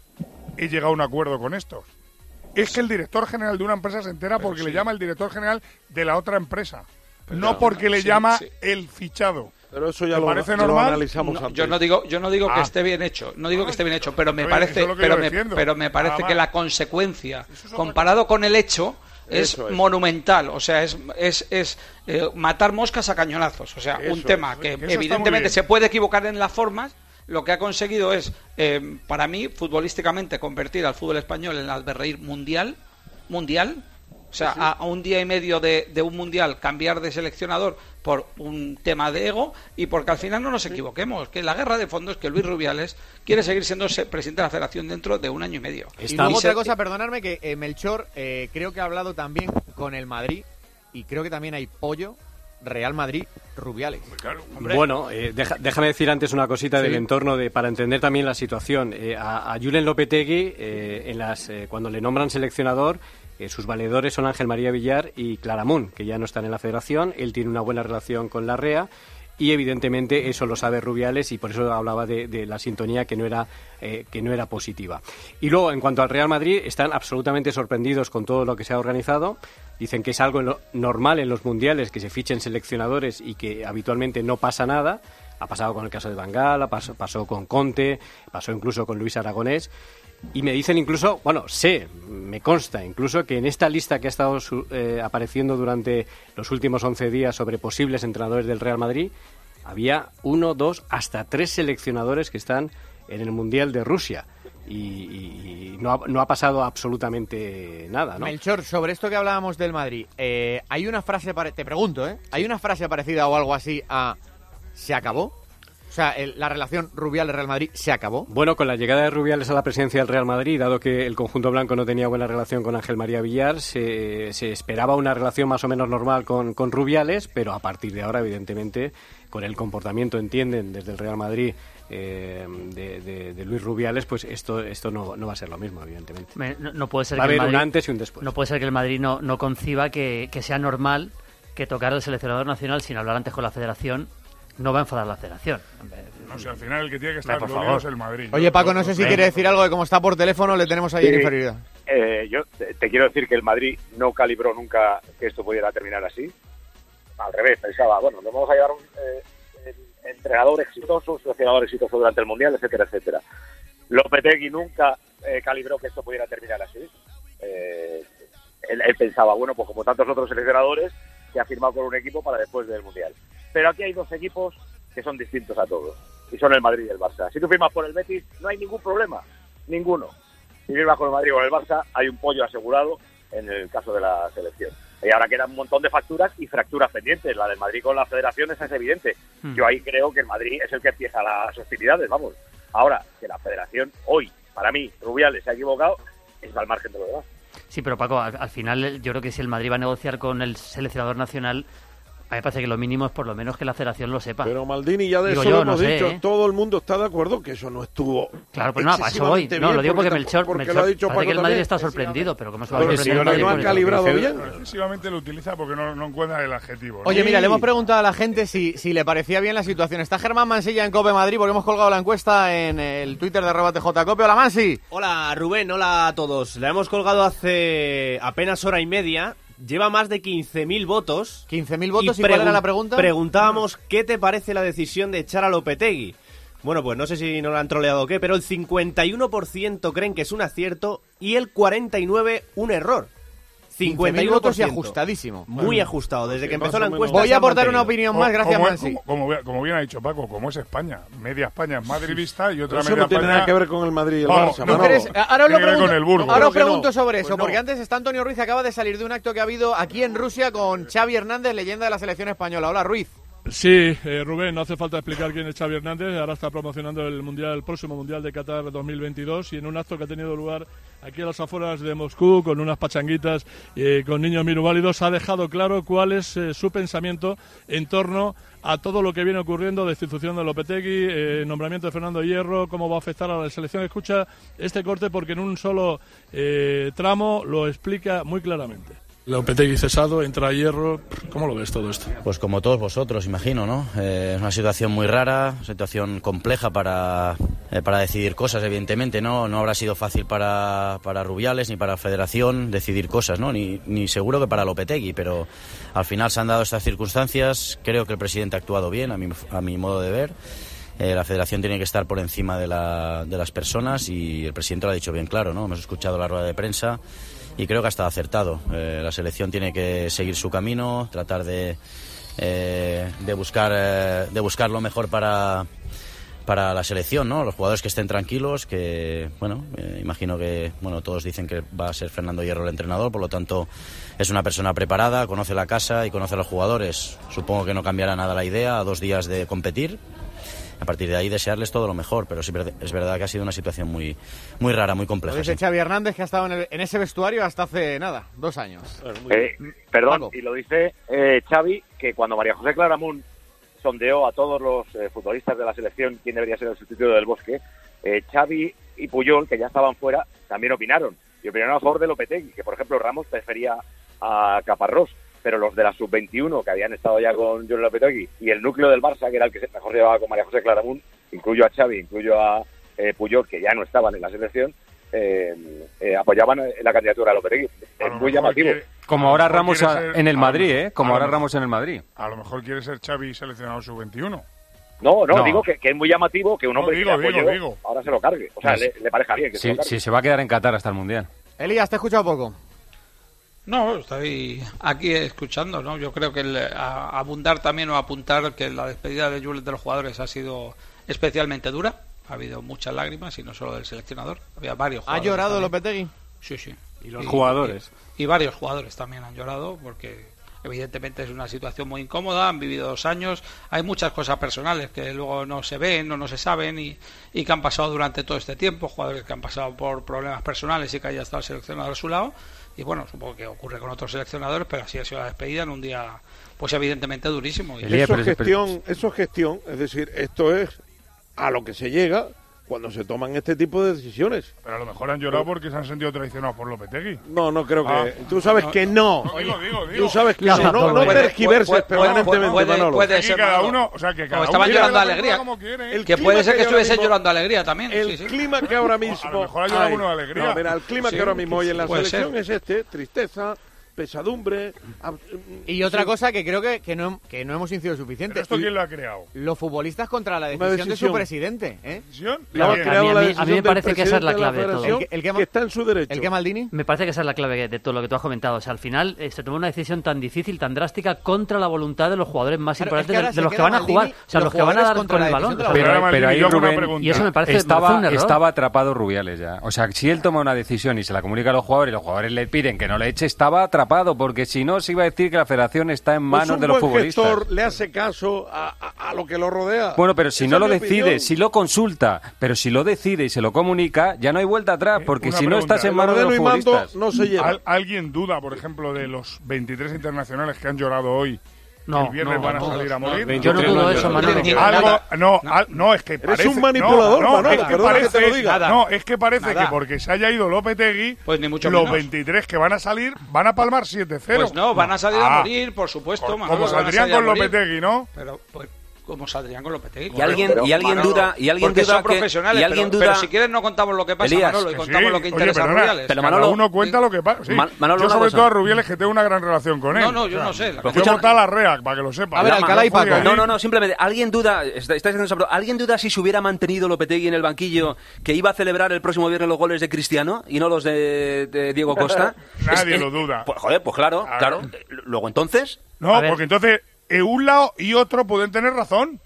he llegado a un acuerdo con estos. Es que el director general de una empresa se entera porque le llama el director general de la otra empresa. no porque le sí, llama sí. el fichado. Pero eso ya ¿Te lo, parece lo normal? analizamos no, antes. yo no digo yo no digo que Ah. esté bien hecho no digo que esté bien hecho pero me parece es lo pero me, pero me parece Nada que la consecuencia comparado con el hecho es, monumental, o sea, es, es, es eh, matar moscas a cañonazos, o sea, un tema es, que evidentemente se puede equivocar en las formas, lo que ha conseguido es, eh, para mí, futbolísticamente, convertir al fútbol español en el reír mundial, mundial, o sea, a, a un día y medio de, de un mundial cambiar de seleccionador por un tema de ego y porque al final no nos equivoquemos, que la guerra de fondo es que Luis Rubiales quiere seguir siendo se- presidente de la federación dentro de un año y medio. Y Está- luego otra cosa, perdonadme, que eh, Melchor eh, creo que ha hablado también con el Madrid y creo que también hay pollo Real Madrid Rubiales. Bueno, eh, deja- déjame decir antes una cosita Sí. del entorno de para entender también la situación. Eh, a, a Julen Lopetegui, eh, en las, eh, cuando le nombran seleccionador, eh, sus valedores son Ángel María Villar y Claramunt, que ya no están en la federación. Él tiene una buena relación con la REA. Y evidentemente eso lo sabe Rubiales y por eso hablaba de, la sintonía que no era eh, que no era positiva. Y luego en cuanto al Real Madrid están absolutamente sorprendidos con todo lo que se ha organizado. Dicen que es algo normal en los mundiales que se fichen seleccionadores y que habitualmente no pasa nada. Ha pasado con el caso de Bangala, pasó, pasó con Conte, pasó incluso con Luis Aragonés. Y me dicen incluso, bueno, sé, me consta incluso que en esta lista que ha estado su- eh, apareciendo durante los últimos 11 días sobre posibles entrenadores del Real Madrid, había uno, dos, hasta tres seleccionadores que están en el Mundial de Rusia. Y, no, ha, no ha pasado absolutamente nada, ¿no? Melchor, sobre esto que hablábamos del Madrid, eh, hay una frase, te pregunto, ¿eh? ¿Hay una frase parecida o algo así a ¿se acabó? O sea, el- la relación Rubiales-Real Madrid se acabó. Bueno, con la llegada de Rubiales a la presidencia del Real Madrid, dado que el conjunto blanco no tenía buena relación con Ángel María Villar, se, se esperaba una relación más o menos normal con, con Rubiales, pero a partir de ahora, evidentemente, con el comportamiento, entienden, desde el Real Madrid eh, de, de- de Luis Rubiales, pues esto, esto no, no va a ser lo mismo, evidentemente. Me- No, no puede ser Va a que haber un Madrid- antes y un después. No puede ser que el Madrid no, no conciba que, que sea normal que tocar al seleccionador nacional sin hablar antes con la federación no va a enfadar la federación. No sé, al final el que tiene que estar por favor. es el Madrid. Oye, Paco, no sé si quiere decir algo de cómo está por teléfono, le tenemos ahí en Sí. inferioridad. Eh, yo te, te quiero decir que el Madrid no calibró nunca que esto pudiera terminar así. Al revés, pensaba, bueno, nos vamos a llevar un eh, en- entrenador exitoso, un seleccionador exitoso durante el Mundial, etcétera, etcétera. Lopetegui nunca eh, calibró que esto pudiera terminar así. Eh, él, él pensaba, bueno, pues como tantos otros seleccionadores, que ha firmado con un equipo para después del Mundial. Pero aquí hay dos equipos que son distintos a todos, y son el Madrid y el Barça. Si tú firmas por el Betis, no hay ningún problema, ninguno. Si firmas con el Madrid o con el Barça, hay un pollo asegurado en el caso de la selección. Y ahora quedan un montón de facturas y fracturas pendientes. La del Madrid con la federación esa es evidente. Hmm. Yo ahí creo que el Madrid es el que empieza las hostilidades, vamos. Ahora, que la federación hoy, para mí, Rubiales se ha equivocado, es al margen de lo demás. Sí, pero Paco, al, al final yo creo que si el Madrid va a negociar con el seleccionador nacional, a mí me parece que lo mínimo es por lo menos que la federación lo sepa. Pero Maldini, ya de Digo eso yo, lo no hemos sé, dicho. ¿eh? Todo el mundo está de acuerdo que eso no estuvo. Claro, pues no, para eso voy. No, lo digo porque, porque Melchor, porque Melchor lo ha dicho parece que el Madrid está sorprendido, pero ¿cómo se va a Pero sorprender no, esto? calibrado bien. Excesivamente lo utiliza porque no, no encuentra el adjetivo. ¿no? Oye, mira, le hemos preguntado a la gente si, si le parecía bien la situación. Está Germán Mansilla en Cope Madrid porque hemos colgado la encuesta en el Twitter de arroba TJCope. Hola, Mansi. Hola Rubén, hola a todos. La hemos colgado hace apenas hora y media. Lleva más de 15.000 votos. 15.000 votos, ¿y cuál era la pregunta? Preguntábamos qué te parece la decisión de echar a Lopetegui. Bueno, pues no sé si nos lo han troleado o qué, pero el 51% creen que es un acierto y el 49% un error. 15.000 votos y 51%. ajustadísimo. Muy ajustado. Desde que empezó la encuesta. Voy a aportar una opinión más, gracias, como, Mansi. como- como bien- como bien ha dicho Paco, como es España. Media España es madridista y otra Eso media no tiene España... nada que ver con el Madrid y el Barça, ¿no Manolo. ¿Crees? Ahora os lo pregunto, ahora no. pregunto sobre eso, Pues no. porque antes está Antonio Ruiz, acaba de salir de un acto que ha habido aquí en Rusia con Xavi Hernández, leyenda de la selección española. Hola, Ruiz. Sí, eh, Rubén, no hace falta explicar quién es Xavi Hernández. Ahora está promocionando el mundial, el próximo mundial de Qatar 2022 y en un acto que ha tenido lugar aquí a las afueras de Moscú con unas pachanguitas eh, con niños minusválidos ha dejado claro cuál es eh, su pensamiento en torno a todo lo que viene ocurriendo, destitución de Lopetegui, eh, nombramiento de Fernando Hierro, cómo va a afectar a la selección. Escucha este corte porque en un solo eh, tramo lo explica muy claramente. Lopetegui cesado, entra Hierro. ¿Cómo lo ves todo esto? Pues como todos vosotros, imagino, ¿no? Eh, es una situación muy rara, situación compleja para, eh, para decidir cosas, evidentemente, ¿no? No habrá sido fácil para, para Rubiales ni para la Federación decidir cosas, ¿no? Ni, ni seguro que para Lopetegui, pero al final se han dado estas circunstancias. Creo que el presidente ha actuado bien, a mi, a mi modo de ver. Eh, la federación tiene que estar por encima de, la- de las personas y el presidente lo ha dicho bien claro, ¿no? Hemos escuchado la rueda de prensa y creo que ha estado acertado. Eh, la selección tiene que seguir su camino, tratar de, eh, de, buscar, eh, de buscar lo mejor para, para la selección, ¿no? Los jugadores que estén tranquilos, que, bueno, eh, imagino que, bueno, todos dicen que va a ser Fernando Hierro el entrenador, por lo tanto es una persona preparada, conoce la casa y conoce a los jugadores. Supongo que no cambiará nada la idea a dos días de competir. A partir de ahí desearles todo lo mejor, pero sí es verdad que ha sido una situación muy, muy rara, muy Lo compleja. dice sí. Xavi Hernández, que ha estado en, el- en ese vestuario hasta hace nada, dos años. Eh, perdón, Paco. y lo dice eh, Xavi, que cuando María José Claramunt sondeó a todos los eh, futbolistas de la selección quién debería ser el sustituto del Bosque, eh, Xavi y Puyol, que ya estaban fuera, también opinaron. Y opinaron a favor de Lopetegui, que por ejemplo Ramos prefería a Caparrós, pero los de la sub-21 que habían estado ya con John Lopetegui y el núcleo del Barça, que era el que se- mejor se llevaba con María José Claramunt, incluyo a Xavi, incluyo a eh, Puyol, que ya no estaban en la selección, eh, eh, apoyaban eh, la candidatura de Lopetegui. Es muy llamativo. Como ahora Ramos quiere a- ser- en el Madrid, ¿eh? Como ahora mejor- Ramos en el Madrid. A lo mejor quiere ser Xavi seleccionado sub-21. No, no, No. digo que, que es muy llamativo que un No, hombre digo, que le digo, digo. ahora se lo cargue. O sea, Pues- le, le parezca bien que se Sí, lo cargue. sí, se va a quedar en Qatar hasta el Mundial. Elías, te he escuchado poco. No, estoy aquí escuchando, ¿no? Yo creo que el, a- abundar también o apuntar que la despedida de Jules de los jugadores ha sido especialmente dura. Ha habido muchas lágrimas y no solo del seleccionador. Había varios ¿Ha jugadores. llorado también. Lopetegui? Sí, sí. Y los jugadores. Y, y varios jugadores también han llorado porque evidentemente es una situación muy incómoda, han vivido dos años, hay muchas cosas personales que luego no se ven o no se saben y, y que han pasado durante todo este tiempo, jugadores que han pasado por problemas personales y que haya estado el seleccionador a su lado y bueno, supongo que ocurre con otros seleccionadores, pero así ha sido la despedida en un día pues evidentemente durísimo. Y- Eso es gestión, eso es gestión, es decir, esto es a lo que se llega cuando se toman este tipo de decisiones. Pero a lo mejor han llorado porque se han sentido traicionados por Lopetegui. No, no creo que. Ah, tú sabes no, que no. no digo, digo, digo. Tú sabes que no. No, no, no puede, tergiverses puede, permanentemente, puede, Manolo. Puede ser. Cada uno, o sea, que cada estaban uno llorando de alegría. Como quiere, ¿eh? Que puede ser que, estuviesen llorando alegría también. El sí, sí. clima que ahora mismo. a lo mejor ha llorado uno de alegría. No, mira, el clima sí, que ahora mismo hay en la selección es este: tristeza, pesadumbre. Y otra cosa que creo que, que, no, que no hemos incidido suficiente. ¿Esto quién lo ha creado? Los futbolistas contra la decisión, de su presidente. ¿eh? A, mí, a mí me parece que esa es la clave de, todo. El que, el está en su derecho. ¿El que Maldini? Me parece que esa es la clave de todo lo que tú has comentado. O sea, al final eh, se tomó una decisión tan difícil, tan drástica, contra la voluntad de los jugadores más importantes, de, los que van a jugar. O sea, los, que van a dar con el balón. Pero, ahí, Rubén, y eso me parece estaba, estaba atrapado Rubiales ya. O sea, si él toma una decisión y se la comunica a los jugadores y los jugadores le piden que no le eche, estaba atrapado porque si no se iba a decir que la federación está en manos de los futbolistas. Gestor le hace caso a, lo que lo rodea. Bueno, pero si no lo decide, si lo consulta, pero si lo decide y se lo comunica, ya no hay vuelta atrás, eh, porque si no estás en manos de los futbolistas. No se lleva. ¿Alguien duda, por ejemplo, de los 23 internacionales que han llorado hoy? No, el viernes no, van a todos, salir a morir. No, yo no dudo eso, Manolo. Algo, no, ah, no, es que parece... Eres un manipulador, no, Manolo, es que parece, que te lo diga. No, es que parece nada. que porque se haya ido Lopetegui, pues ni mucho los menos. 23 que van a salir van a palmar 7-0. Pues no, van a salir a ah. morir, por supuesto, Manolo. Como saldrían con Lopetegui, ¿no? Pero, pues, como saldrían con Lopetegui. Y alguien, y alguien duda, y alguien duda que, si quieres no contamos lo que pasa, Elías, Manolo, y contamos lo que interesa pero a Rubiales. Pero Manolo, uno cuenta lo que pasa. Yo sobre todo a Rubiales que tengo una gran relación con él. No, no, yo no sé. La yo a la REAC, para que lo sepa. A ver, Alcalá y Paco. ¿eh? No, no, no, simplemente, alguien duda, estáis está diciendo alguien duda si se hubiera mantenido Lopetegui en el banquillo que iba a celebrar el próximo viernes los goles de Cristiano y no los de, Diego Costa. Nadie lo eh, duda. Pues, joder, pues claro, claro. Luego entonces... No, porque entonces en un lado y otro pueden tener razón.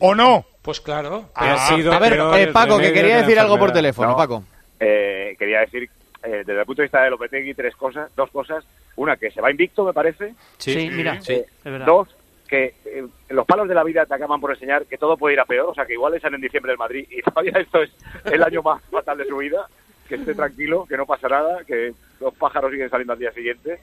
¿O no? Pues claro. Ah. A ver, eh, Paco, que quería decir algo por teléfono, Paco. Eh, quería decir, eh, desde el punto de vista de Lopetegui, tres cosas, dos cosas. Una, que se va invicto, me parece. Sí, mira, eh, es verdad. Dos, que eh, los palos de la vida te acaban por enseñar que todo puede ir a peor. O sea, que igual le salen en diciembre del Madrid y todavía esto es el año más fatal de su vida. Que esté tranquilo, que no pasa nada, que los pájaros siguen saliendo al día siguiente.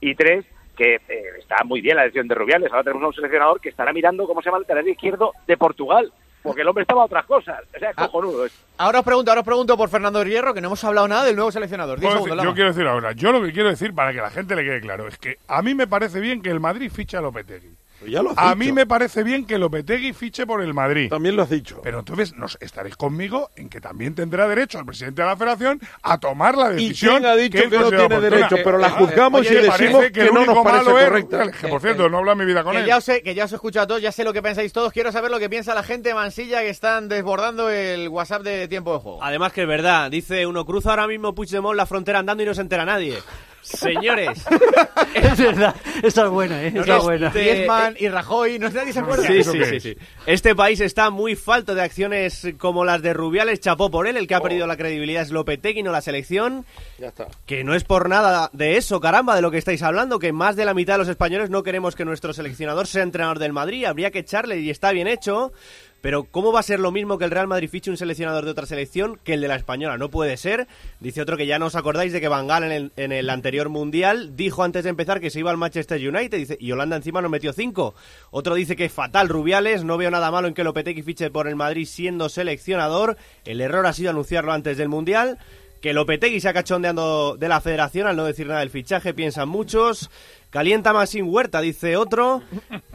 Y tres, que eh, está muy bien la elección de Rubiales. Ahora tenemos a un seleccionador que estará mirando cómo se va el lateral izquierdo de Portugal, porque el hombre estaba a otras cosas. O sea, ah, cojonudo. Ahora os pregunto, ahora os pregunto por Fernando Hierro, que no hemos hablado nada del nuevo seleccionador. Yo quiero decir ahora, yo lo que quiero decir para que la gente le quede claro es que a mí me parece bien que el Madrid ficha a Lopetegui. Pues a mí me parece bien que Lopetegui fiche por el Madrid. También lo has dicho. Pero entonces nos estaréis conmigo en que también tendrá derecho el presidente de la federación a tomar la decisión. ¿Y quién ha dicho que, no tiene derecho? Pero la juzgamos y decimos que, no nos parece correcta. Que por cierto, no habla mi vida con él. Ya os que ya os he escuchado a todos, ya sé lo que pensáis todos. Quiero saber lo que piensa la gente de Mansilla que están desbordando el WhatsApp de tiempo de juego. Además que es verdad, dice uno, cruza ahora mismo Puigdemont la frontera andando y no se entera nadie. Señores, es verdad, esa es buena, ¿eh? es este buena. Griezmann y Rajoy, no nadie se acuerda. Sí, sí, sí, sí. Este país está muy falto de acciones como las de Rubiales, chapó por él, el que ha perdido la credibilidad es Lopetegui, no la selección. Ya está. Que no es por nada de eso, caramba, de lo que estáis hablando, que más de la mitad de los españoles no queremos que nuestro seleccionador sea entrenador del Madrid, habría que echarle y está bien hecho. Pero ¿cómo va a ser lo mismo que el Real Madrid fiche un seleccionador de otra selección que el de la española? No puede ser. Dice otro que ya no os acordáis de que Van Gaal en el, en el anterior Mundial dijo antes de empezar que se iba al Manchester United dice, y Holanda encima nos metió cinco. Otro dice que es fatal Rubiales, no veo nada malo en que Lopetegui fiche por el Madrid siendo seleccionador. El error ha sido anunciarlo antes del Mundial que Lopetegui se ha cachondeando de la federación al no decir nada del fichaje, piensan muchos. Calienta Maxim Huerta, dice otro.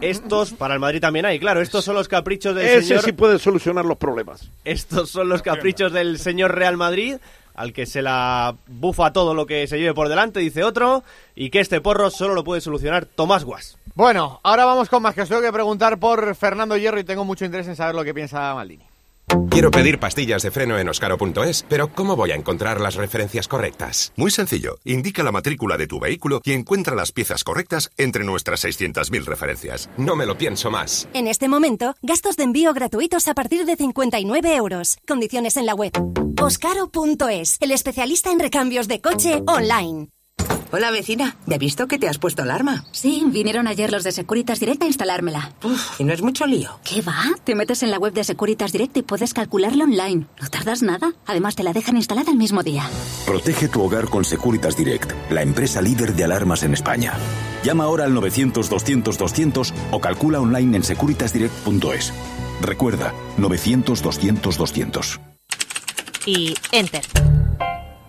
Estos, para el Madrid también hay, claro, estos son los caprichos del Ese señor... sí puede solucionar los problemas. Estos son los caprichos del señor Real Madrid, al que se la bufa todo lo que se lleve por delante, dice otro. Y que este porro solo lo puede solucionar Tomás Guas. Bueno, ahora vamos con más, que os tengo que preguntar por Fernando Hierro y tengo mucho interés en saber lo que piensa Maldini. Quiero pedir pastillas de freno en oscaro.es, pero ¿cómo voy a encontrar las referencias correctas? Muy sencillo, indica la matrícula de tu vehículo y encuentra las piezas correctas entre nuestras 600.000 referencias. No me lo pienso más. En este momento, gastos de envío gratuitos a partir de 59 euros. Condiciones en la web. Oscaro.es, el especialista en recambios de coche online. Hola vecina, ya he visto que te has puesto alarma. Sí, vinieron ayer los de Securitas Direct a instalármela. Uf, y no es mucho lío. ¿Qué va? Te metes en la web de Securitas Direct y puedes calcularla online. No tardas nada. Además, te la dejan instalada el mismo día. Protege tu hogar con Securitas Direct, la empresa líder de alarmas en España. Llama ahora al 900-200-200 o calcula online en securitasdirect.es. Recuerda, 900-200-200. Y enter.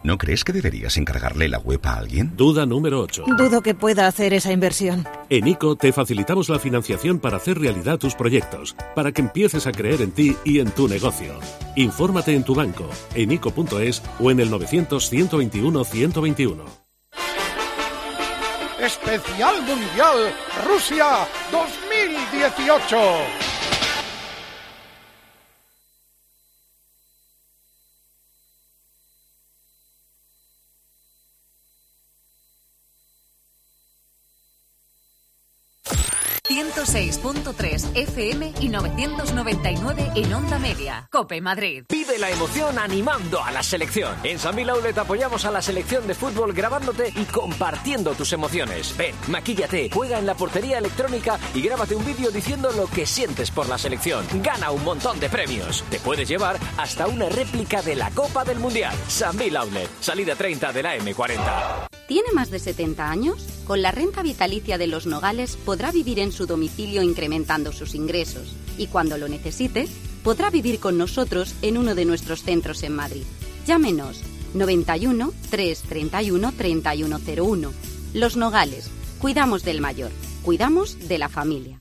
¿No crees que deberías encargarle la web a alguien? Duda número 8. Dudo que pueda hacer esa inversión. En ICO te facilitamos la financiación para hacer realidad tus proyectos, para que empieces a creer en ti y en tu negocio. Infórmate en tu banco, en ICO.es o en el 900 121 121. Especial Mundial Rusia 2018. ...106.3 FM y 999 en Onda Media. Cope Madrid. Vive la emoción animando a la selección. En San Outlet apoyamos a la selección de fútbol grabándote y compartiendo tus emociones. Ven, maquíllate, juega en la portería electrónica y grábate un vídeo diciendo lo que sientes por la selección. Gana un montón de premios. Te puedes llevar hasta una réplica de la Copa del Mundial. San Outlet, salida 30 de la M40. ¿Tiene más de 70 años? Con la renta vitalicia de los Nogales podrá vivir en su domicilio incrementando sus ingresos y cuando lo necesite, podrá vivir con nosotros en uno de nuestros centros en Madrid. Llámenos 91 331 3101. Los Nogales. Cuidamos del mayor. Cuidamos de la familia.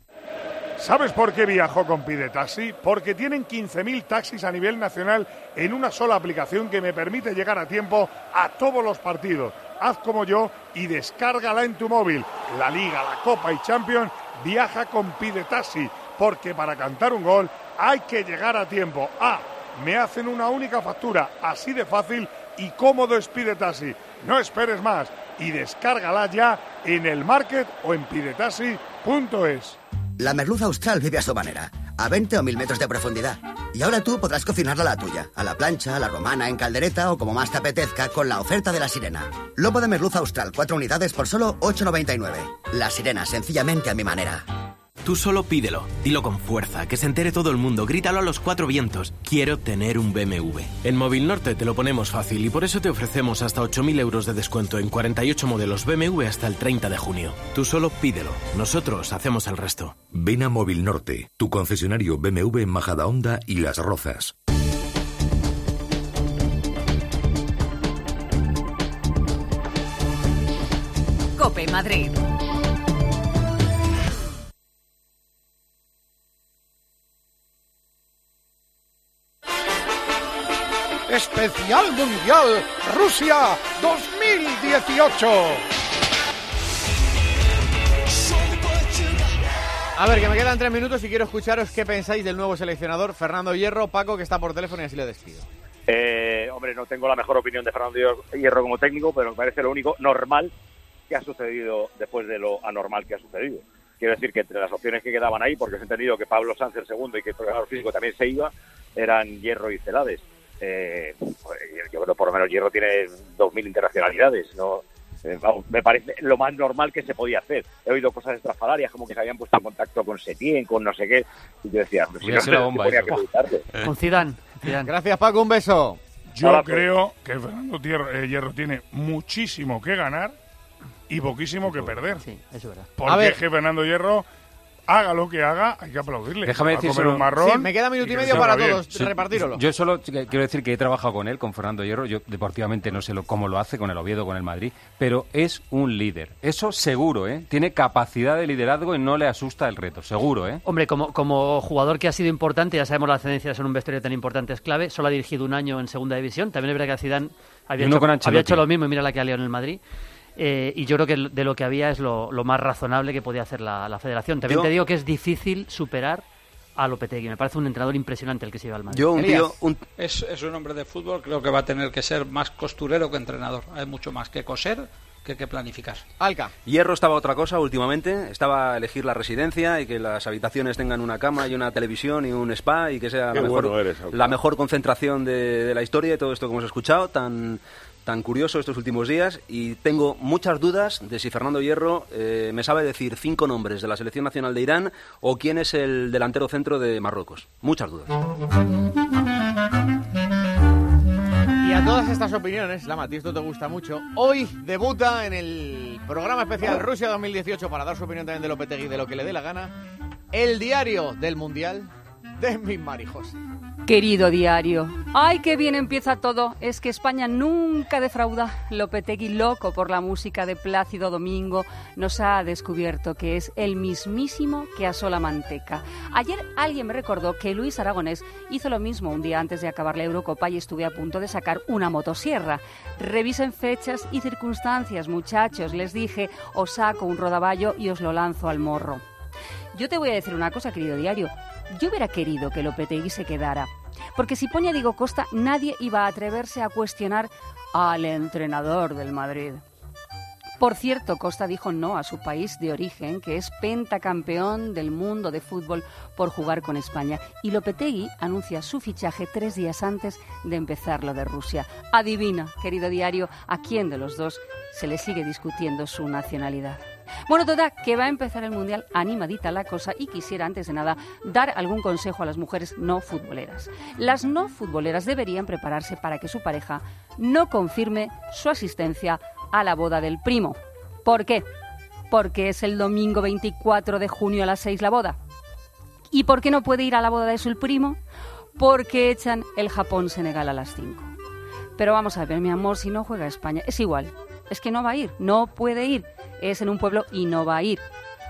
¿Sabes por qué viajo con Pide Taxi? Porque tienen 15.000 taxis a nivel nacional en una sola aplicación que me permite llegar a tiempo a todos los partidos. Haz como yo y descárgala en tu móvil. La Liga, la Copa y Champions viaja con Pide Taxi, porque para cantar un gol hay que llegar a tiempo. Ah, me hacen una única factura, así de fácil y cómodo es Pide Taxi. No esperes más y descárgala ya en el market o en pidetaxi.es. La merluza austral vive a su manera, a 20 o 1000 metros de profundidad. Y ahora tú podrás cocinarla la tuya, a la plancha, a la romana, en caldereta o como más te apetezca con la oferta de la sirena. Lobo de merluza austral, 4 unidades por solo 8,99. La sirena, sencillamente a mi manera. Tú solo pídelo, dilo con fuerza, que se entere todo el mundo, grítalo a los cuatro vientos. Quiero tener un BMW. En Móvil Norte te lo ponemos fácil y por eso te ofrecemos hasta 8.000 euros de descuento en 48 modelos BMW hasta el 30 de junio. Tú solo pídelo, nosotros hacemos el resto. Ven a Móvil Norte, tu concesionario BMW en Majadahonda y Las Rozas. Cope Madrid. Especial Mundial Rusia 2018. A ver, que me quedan tres minutos y quiero escucharos qué pensáis del nuevo seleccionador Fernando Hierro, Paco, que está por teléfono y así le despido. Eh, hombre, no tengo la mejor opinión de Fernando Hierro como técnico, pero me parece lo único normal que ha sucedido después de lo anormal que ha sucedido. Quiero decir que entre las opciones que quedaban ahí, porque os he entendido que Pablo Sánchez el segundo y que el preparador físico también se iba, eran Hierro y Celades. Eh, pues, yo creo que por lo menos Hierro tiene 2.000 internacionalidades. ¿no? Eh, vamos, me parece lo más normal que se podía hacer. He oído cosas estrafalarias como que se habían puesto en contacto con Setién, con no sé qué. Y yo decía, pues, si no, me bomba que preguntarte. Con Zidane. Zidane. Gracias, Paco, un beso. Yo Hola, pues. creo que Fernando Hierro, eh, Hierro tiene muchísimo que ganar y poquísimo que perder. Sí, eso es verdad. Porque A ver. es que Fernando Hierro, haga lo que haga, hay que aplaudirle. Déjame decir solo- un marrón. Sí, me queda minuto y medio para todos. Sí, Repartírolo. Yo solo quiero decir que he trabajado con él, con Fernando Hierro. Yo deportivamente no sé lo, cómo lo hace, con el Oviedo, con el Madrid, pero es un líder. Eso seguro, ¿eh? Tiene capacidad de liderazgo y no le asusta el reto, seguro, ¿eh? Hombre, como, como jugador que ha sido importante, ya sabemos la ascendencia en un vestuario tan importante es clave, solo ha dirigido un año en segunda división. También es verdad que Zidane había, hecho, había hecho lo mismo y mira la que ha liado en el Madrid. Eh, y yo creo que de lo que había es lo, lo más razonable que podía hacer la, la federación. También Yo- te digo que es difícil superar a Lopetegui. Me parece un entrenador impresionante el que se lleva al Madrid. Yo, un Elías. tío, un, Es, es un hombre de fútbol, creo que va a tener que ser más costurero que entrenador. Hay mucho más que coser que que planificar. Alca. Hierro estaba otra cosa últimamente, estaba a elegir la residencia y que las habitaciones tengan una cama y una televisión y un spa y que sea Qué la mejor, bueno eres, Alca. la mejor concentración de, de la historia y todo esto que hemos escuchado, tan, tan curioso estos últimos días y tengo muchas dudas de si Fernando Hierro eh, me sabe decir cinco nombres de la selección nacional de Irán o quién es el delantero centro de Marruecos. Muchas dudas. Y a todas estas opiniones, Lama, a ti esto te gusta mucho. Hoy debuta en el programa especial Rusia 2018 para dar su opinión también de Lopetegui de lo que le dé la gana. El diario del Mundial de mis marijos. Querido diario, ¡ay, qué bien empieza todo! Es que España nunca defrauda. Lopetegui, loco por la música de Plácido Domingo, nos ha descubierto que es el mismísimo que asó la manteca. Ayer alguien me recordó que Luis Aragonés hizo lo mismo un día antes de acabar la Eurocopa y estuve a punto de sacar una motosierra. Revisen fechas y circunstancias, muchachos, les dije, os saco un rodaballo y os lo lanzo al morro. Yo te voy a decir una cosa, querido diario. Yo hubiera querido que Lopetegui se quedara, porque si pone a Diego Costa nadie iba a atreverse a cuestionar al entrenador del Madrid. Por cierto, Costa dijo no a su país de origen, que es pentacampeón del mundo de fútbol por jugar con España. Y Lopetegui anuncia su fichaje tres días antes de empezar lo de Rusia. Adivina, querido diario, a quién de los dos se le sigue discutiendo su nacionalidad. Bueno, toda que va a empezar el Mundial animadita la cosa y quisiera antes de nada dar algún consejo a las mujeres no futboleras. Las no futboleras deberían prepararse para que su pareja no confirme su asistencia a la boda del primo. ¿Por qué? Porque es el domingo 24 de junio a las 6 la boda. ¿Y por qué no puede ir a la boda de su primo? Porque echan el Japón-Senegal a las 5. Pero vamos a ver, mi amor, si no juega España, es igual. Es que no va a ir, no puede ir es en un pueblo y no va a ir.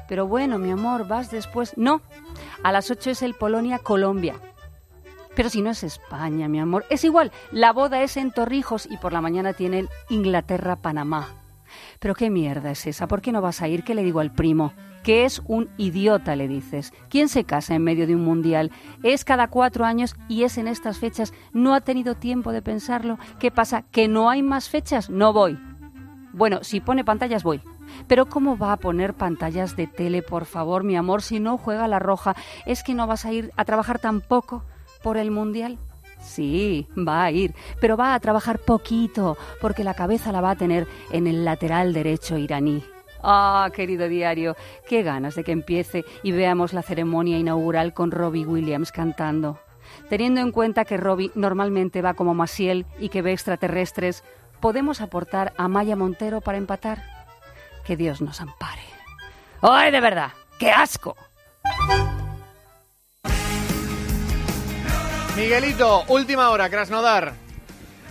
Pero bueno, mi amor, vas después. No, a las 8 es el Polonia-Colombia. Pero si no es España, mi amor, es igual. La boda es en Torrijos y por la mañana tienen Inglaterra-Panamá. Pero qué mierda es esa, ¿por qué no vas a ir? ¿Qué le digo al primo? Que es un idiota, le dices. ¿Quién se casa en medio de un mundial? Es cada cuatro años y es en estas fechas. ¿No ha tenido tiempo de pensarlo? ¿Qué pasa? ¿Que no hay más fechas? No voy. Bueno, si pone pantallas voy. Pero ¿cómo va a poner pantallas de tele, por favor, mi amor, si no juega la roja? ¿Es que no vas a ir a trabajar tampoco por el Mundial? Sí, va a ir, pero va a trabajar poquito, porque la cabeza la va a tener en el lateral derecho iraní. Ah, querido diario, qué ganas de que empiece y veamos la ceremonia inaugural con Robbie Williams cantando. Teniendo en cuenta que Robbie normalmente va como Masiel y que ve extraterrestres, ¿podemos aportar a Maya Montero para empatar? Que Dios nos ampare. ¡Ay, de verdad! ¡Qué asco! Miguelito, última hora, Krasnodar.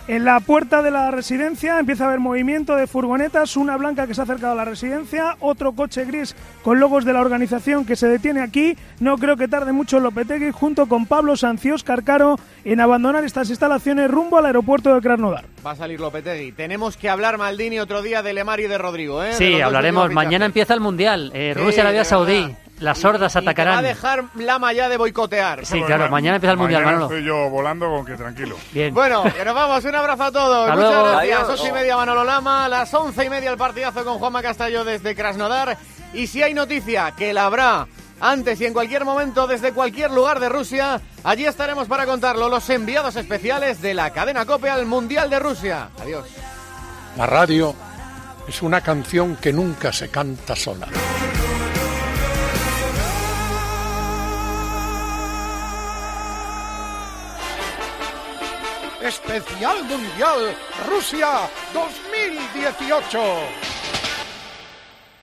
En la puerta de la residencia empieza a haber movimiento de furgonetas, una blanca que se ha acercado a la residencia, otro coche gris con logos de la organización que se detiene aquí. No creo que tarde mucho Lopetegui junto con Pablo Sancios Carcaro en abandonar estas instalaciones rumbo al aeropuerto de Krasnodar. Va a salir Lopetegui. Tenemos que hablar, Maldini, otro día de Lemar y de Rodrigo. ¿eh? Sí, hablaremos. Mañana empieza el Mundial. Eh, Rusia, Arabia Saudí. Las sordas atacarán. va a dejar Lama ya de boicotear. Sí, claro, mañana empieza el Mundial, Manolo. estoy yo volando con que tranquilo. Bien. Bueno, que nos vamos. Un abrazo a todos. Hasta Muchas luego. gracias. Adiós. Ocho y media Manolo Lama. Las once y media el partidazo con Juanma Castelló desde Krasnodar. Y si hay noticia, que la habrá antes y en cualquier momento desde cualquier lugar de Rusia, allí estaremos para contarlo. Los enviados especiales de la cadena COPE al Mundial de Rusia. Adiós. La radio es una canción que nunca se canta sola. Especial Mundial Rusia 2018.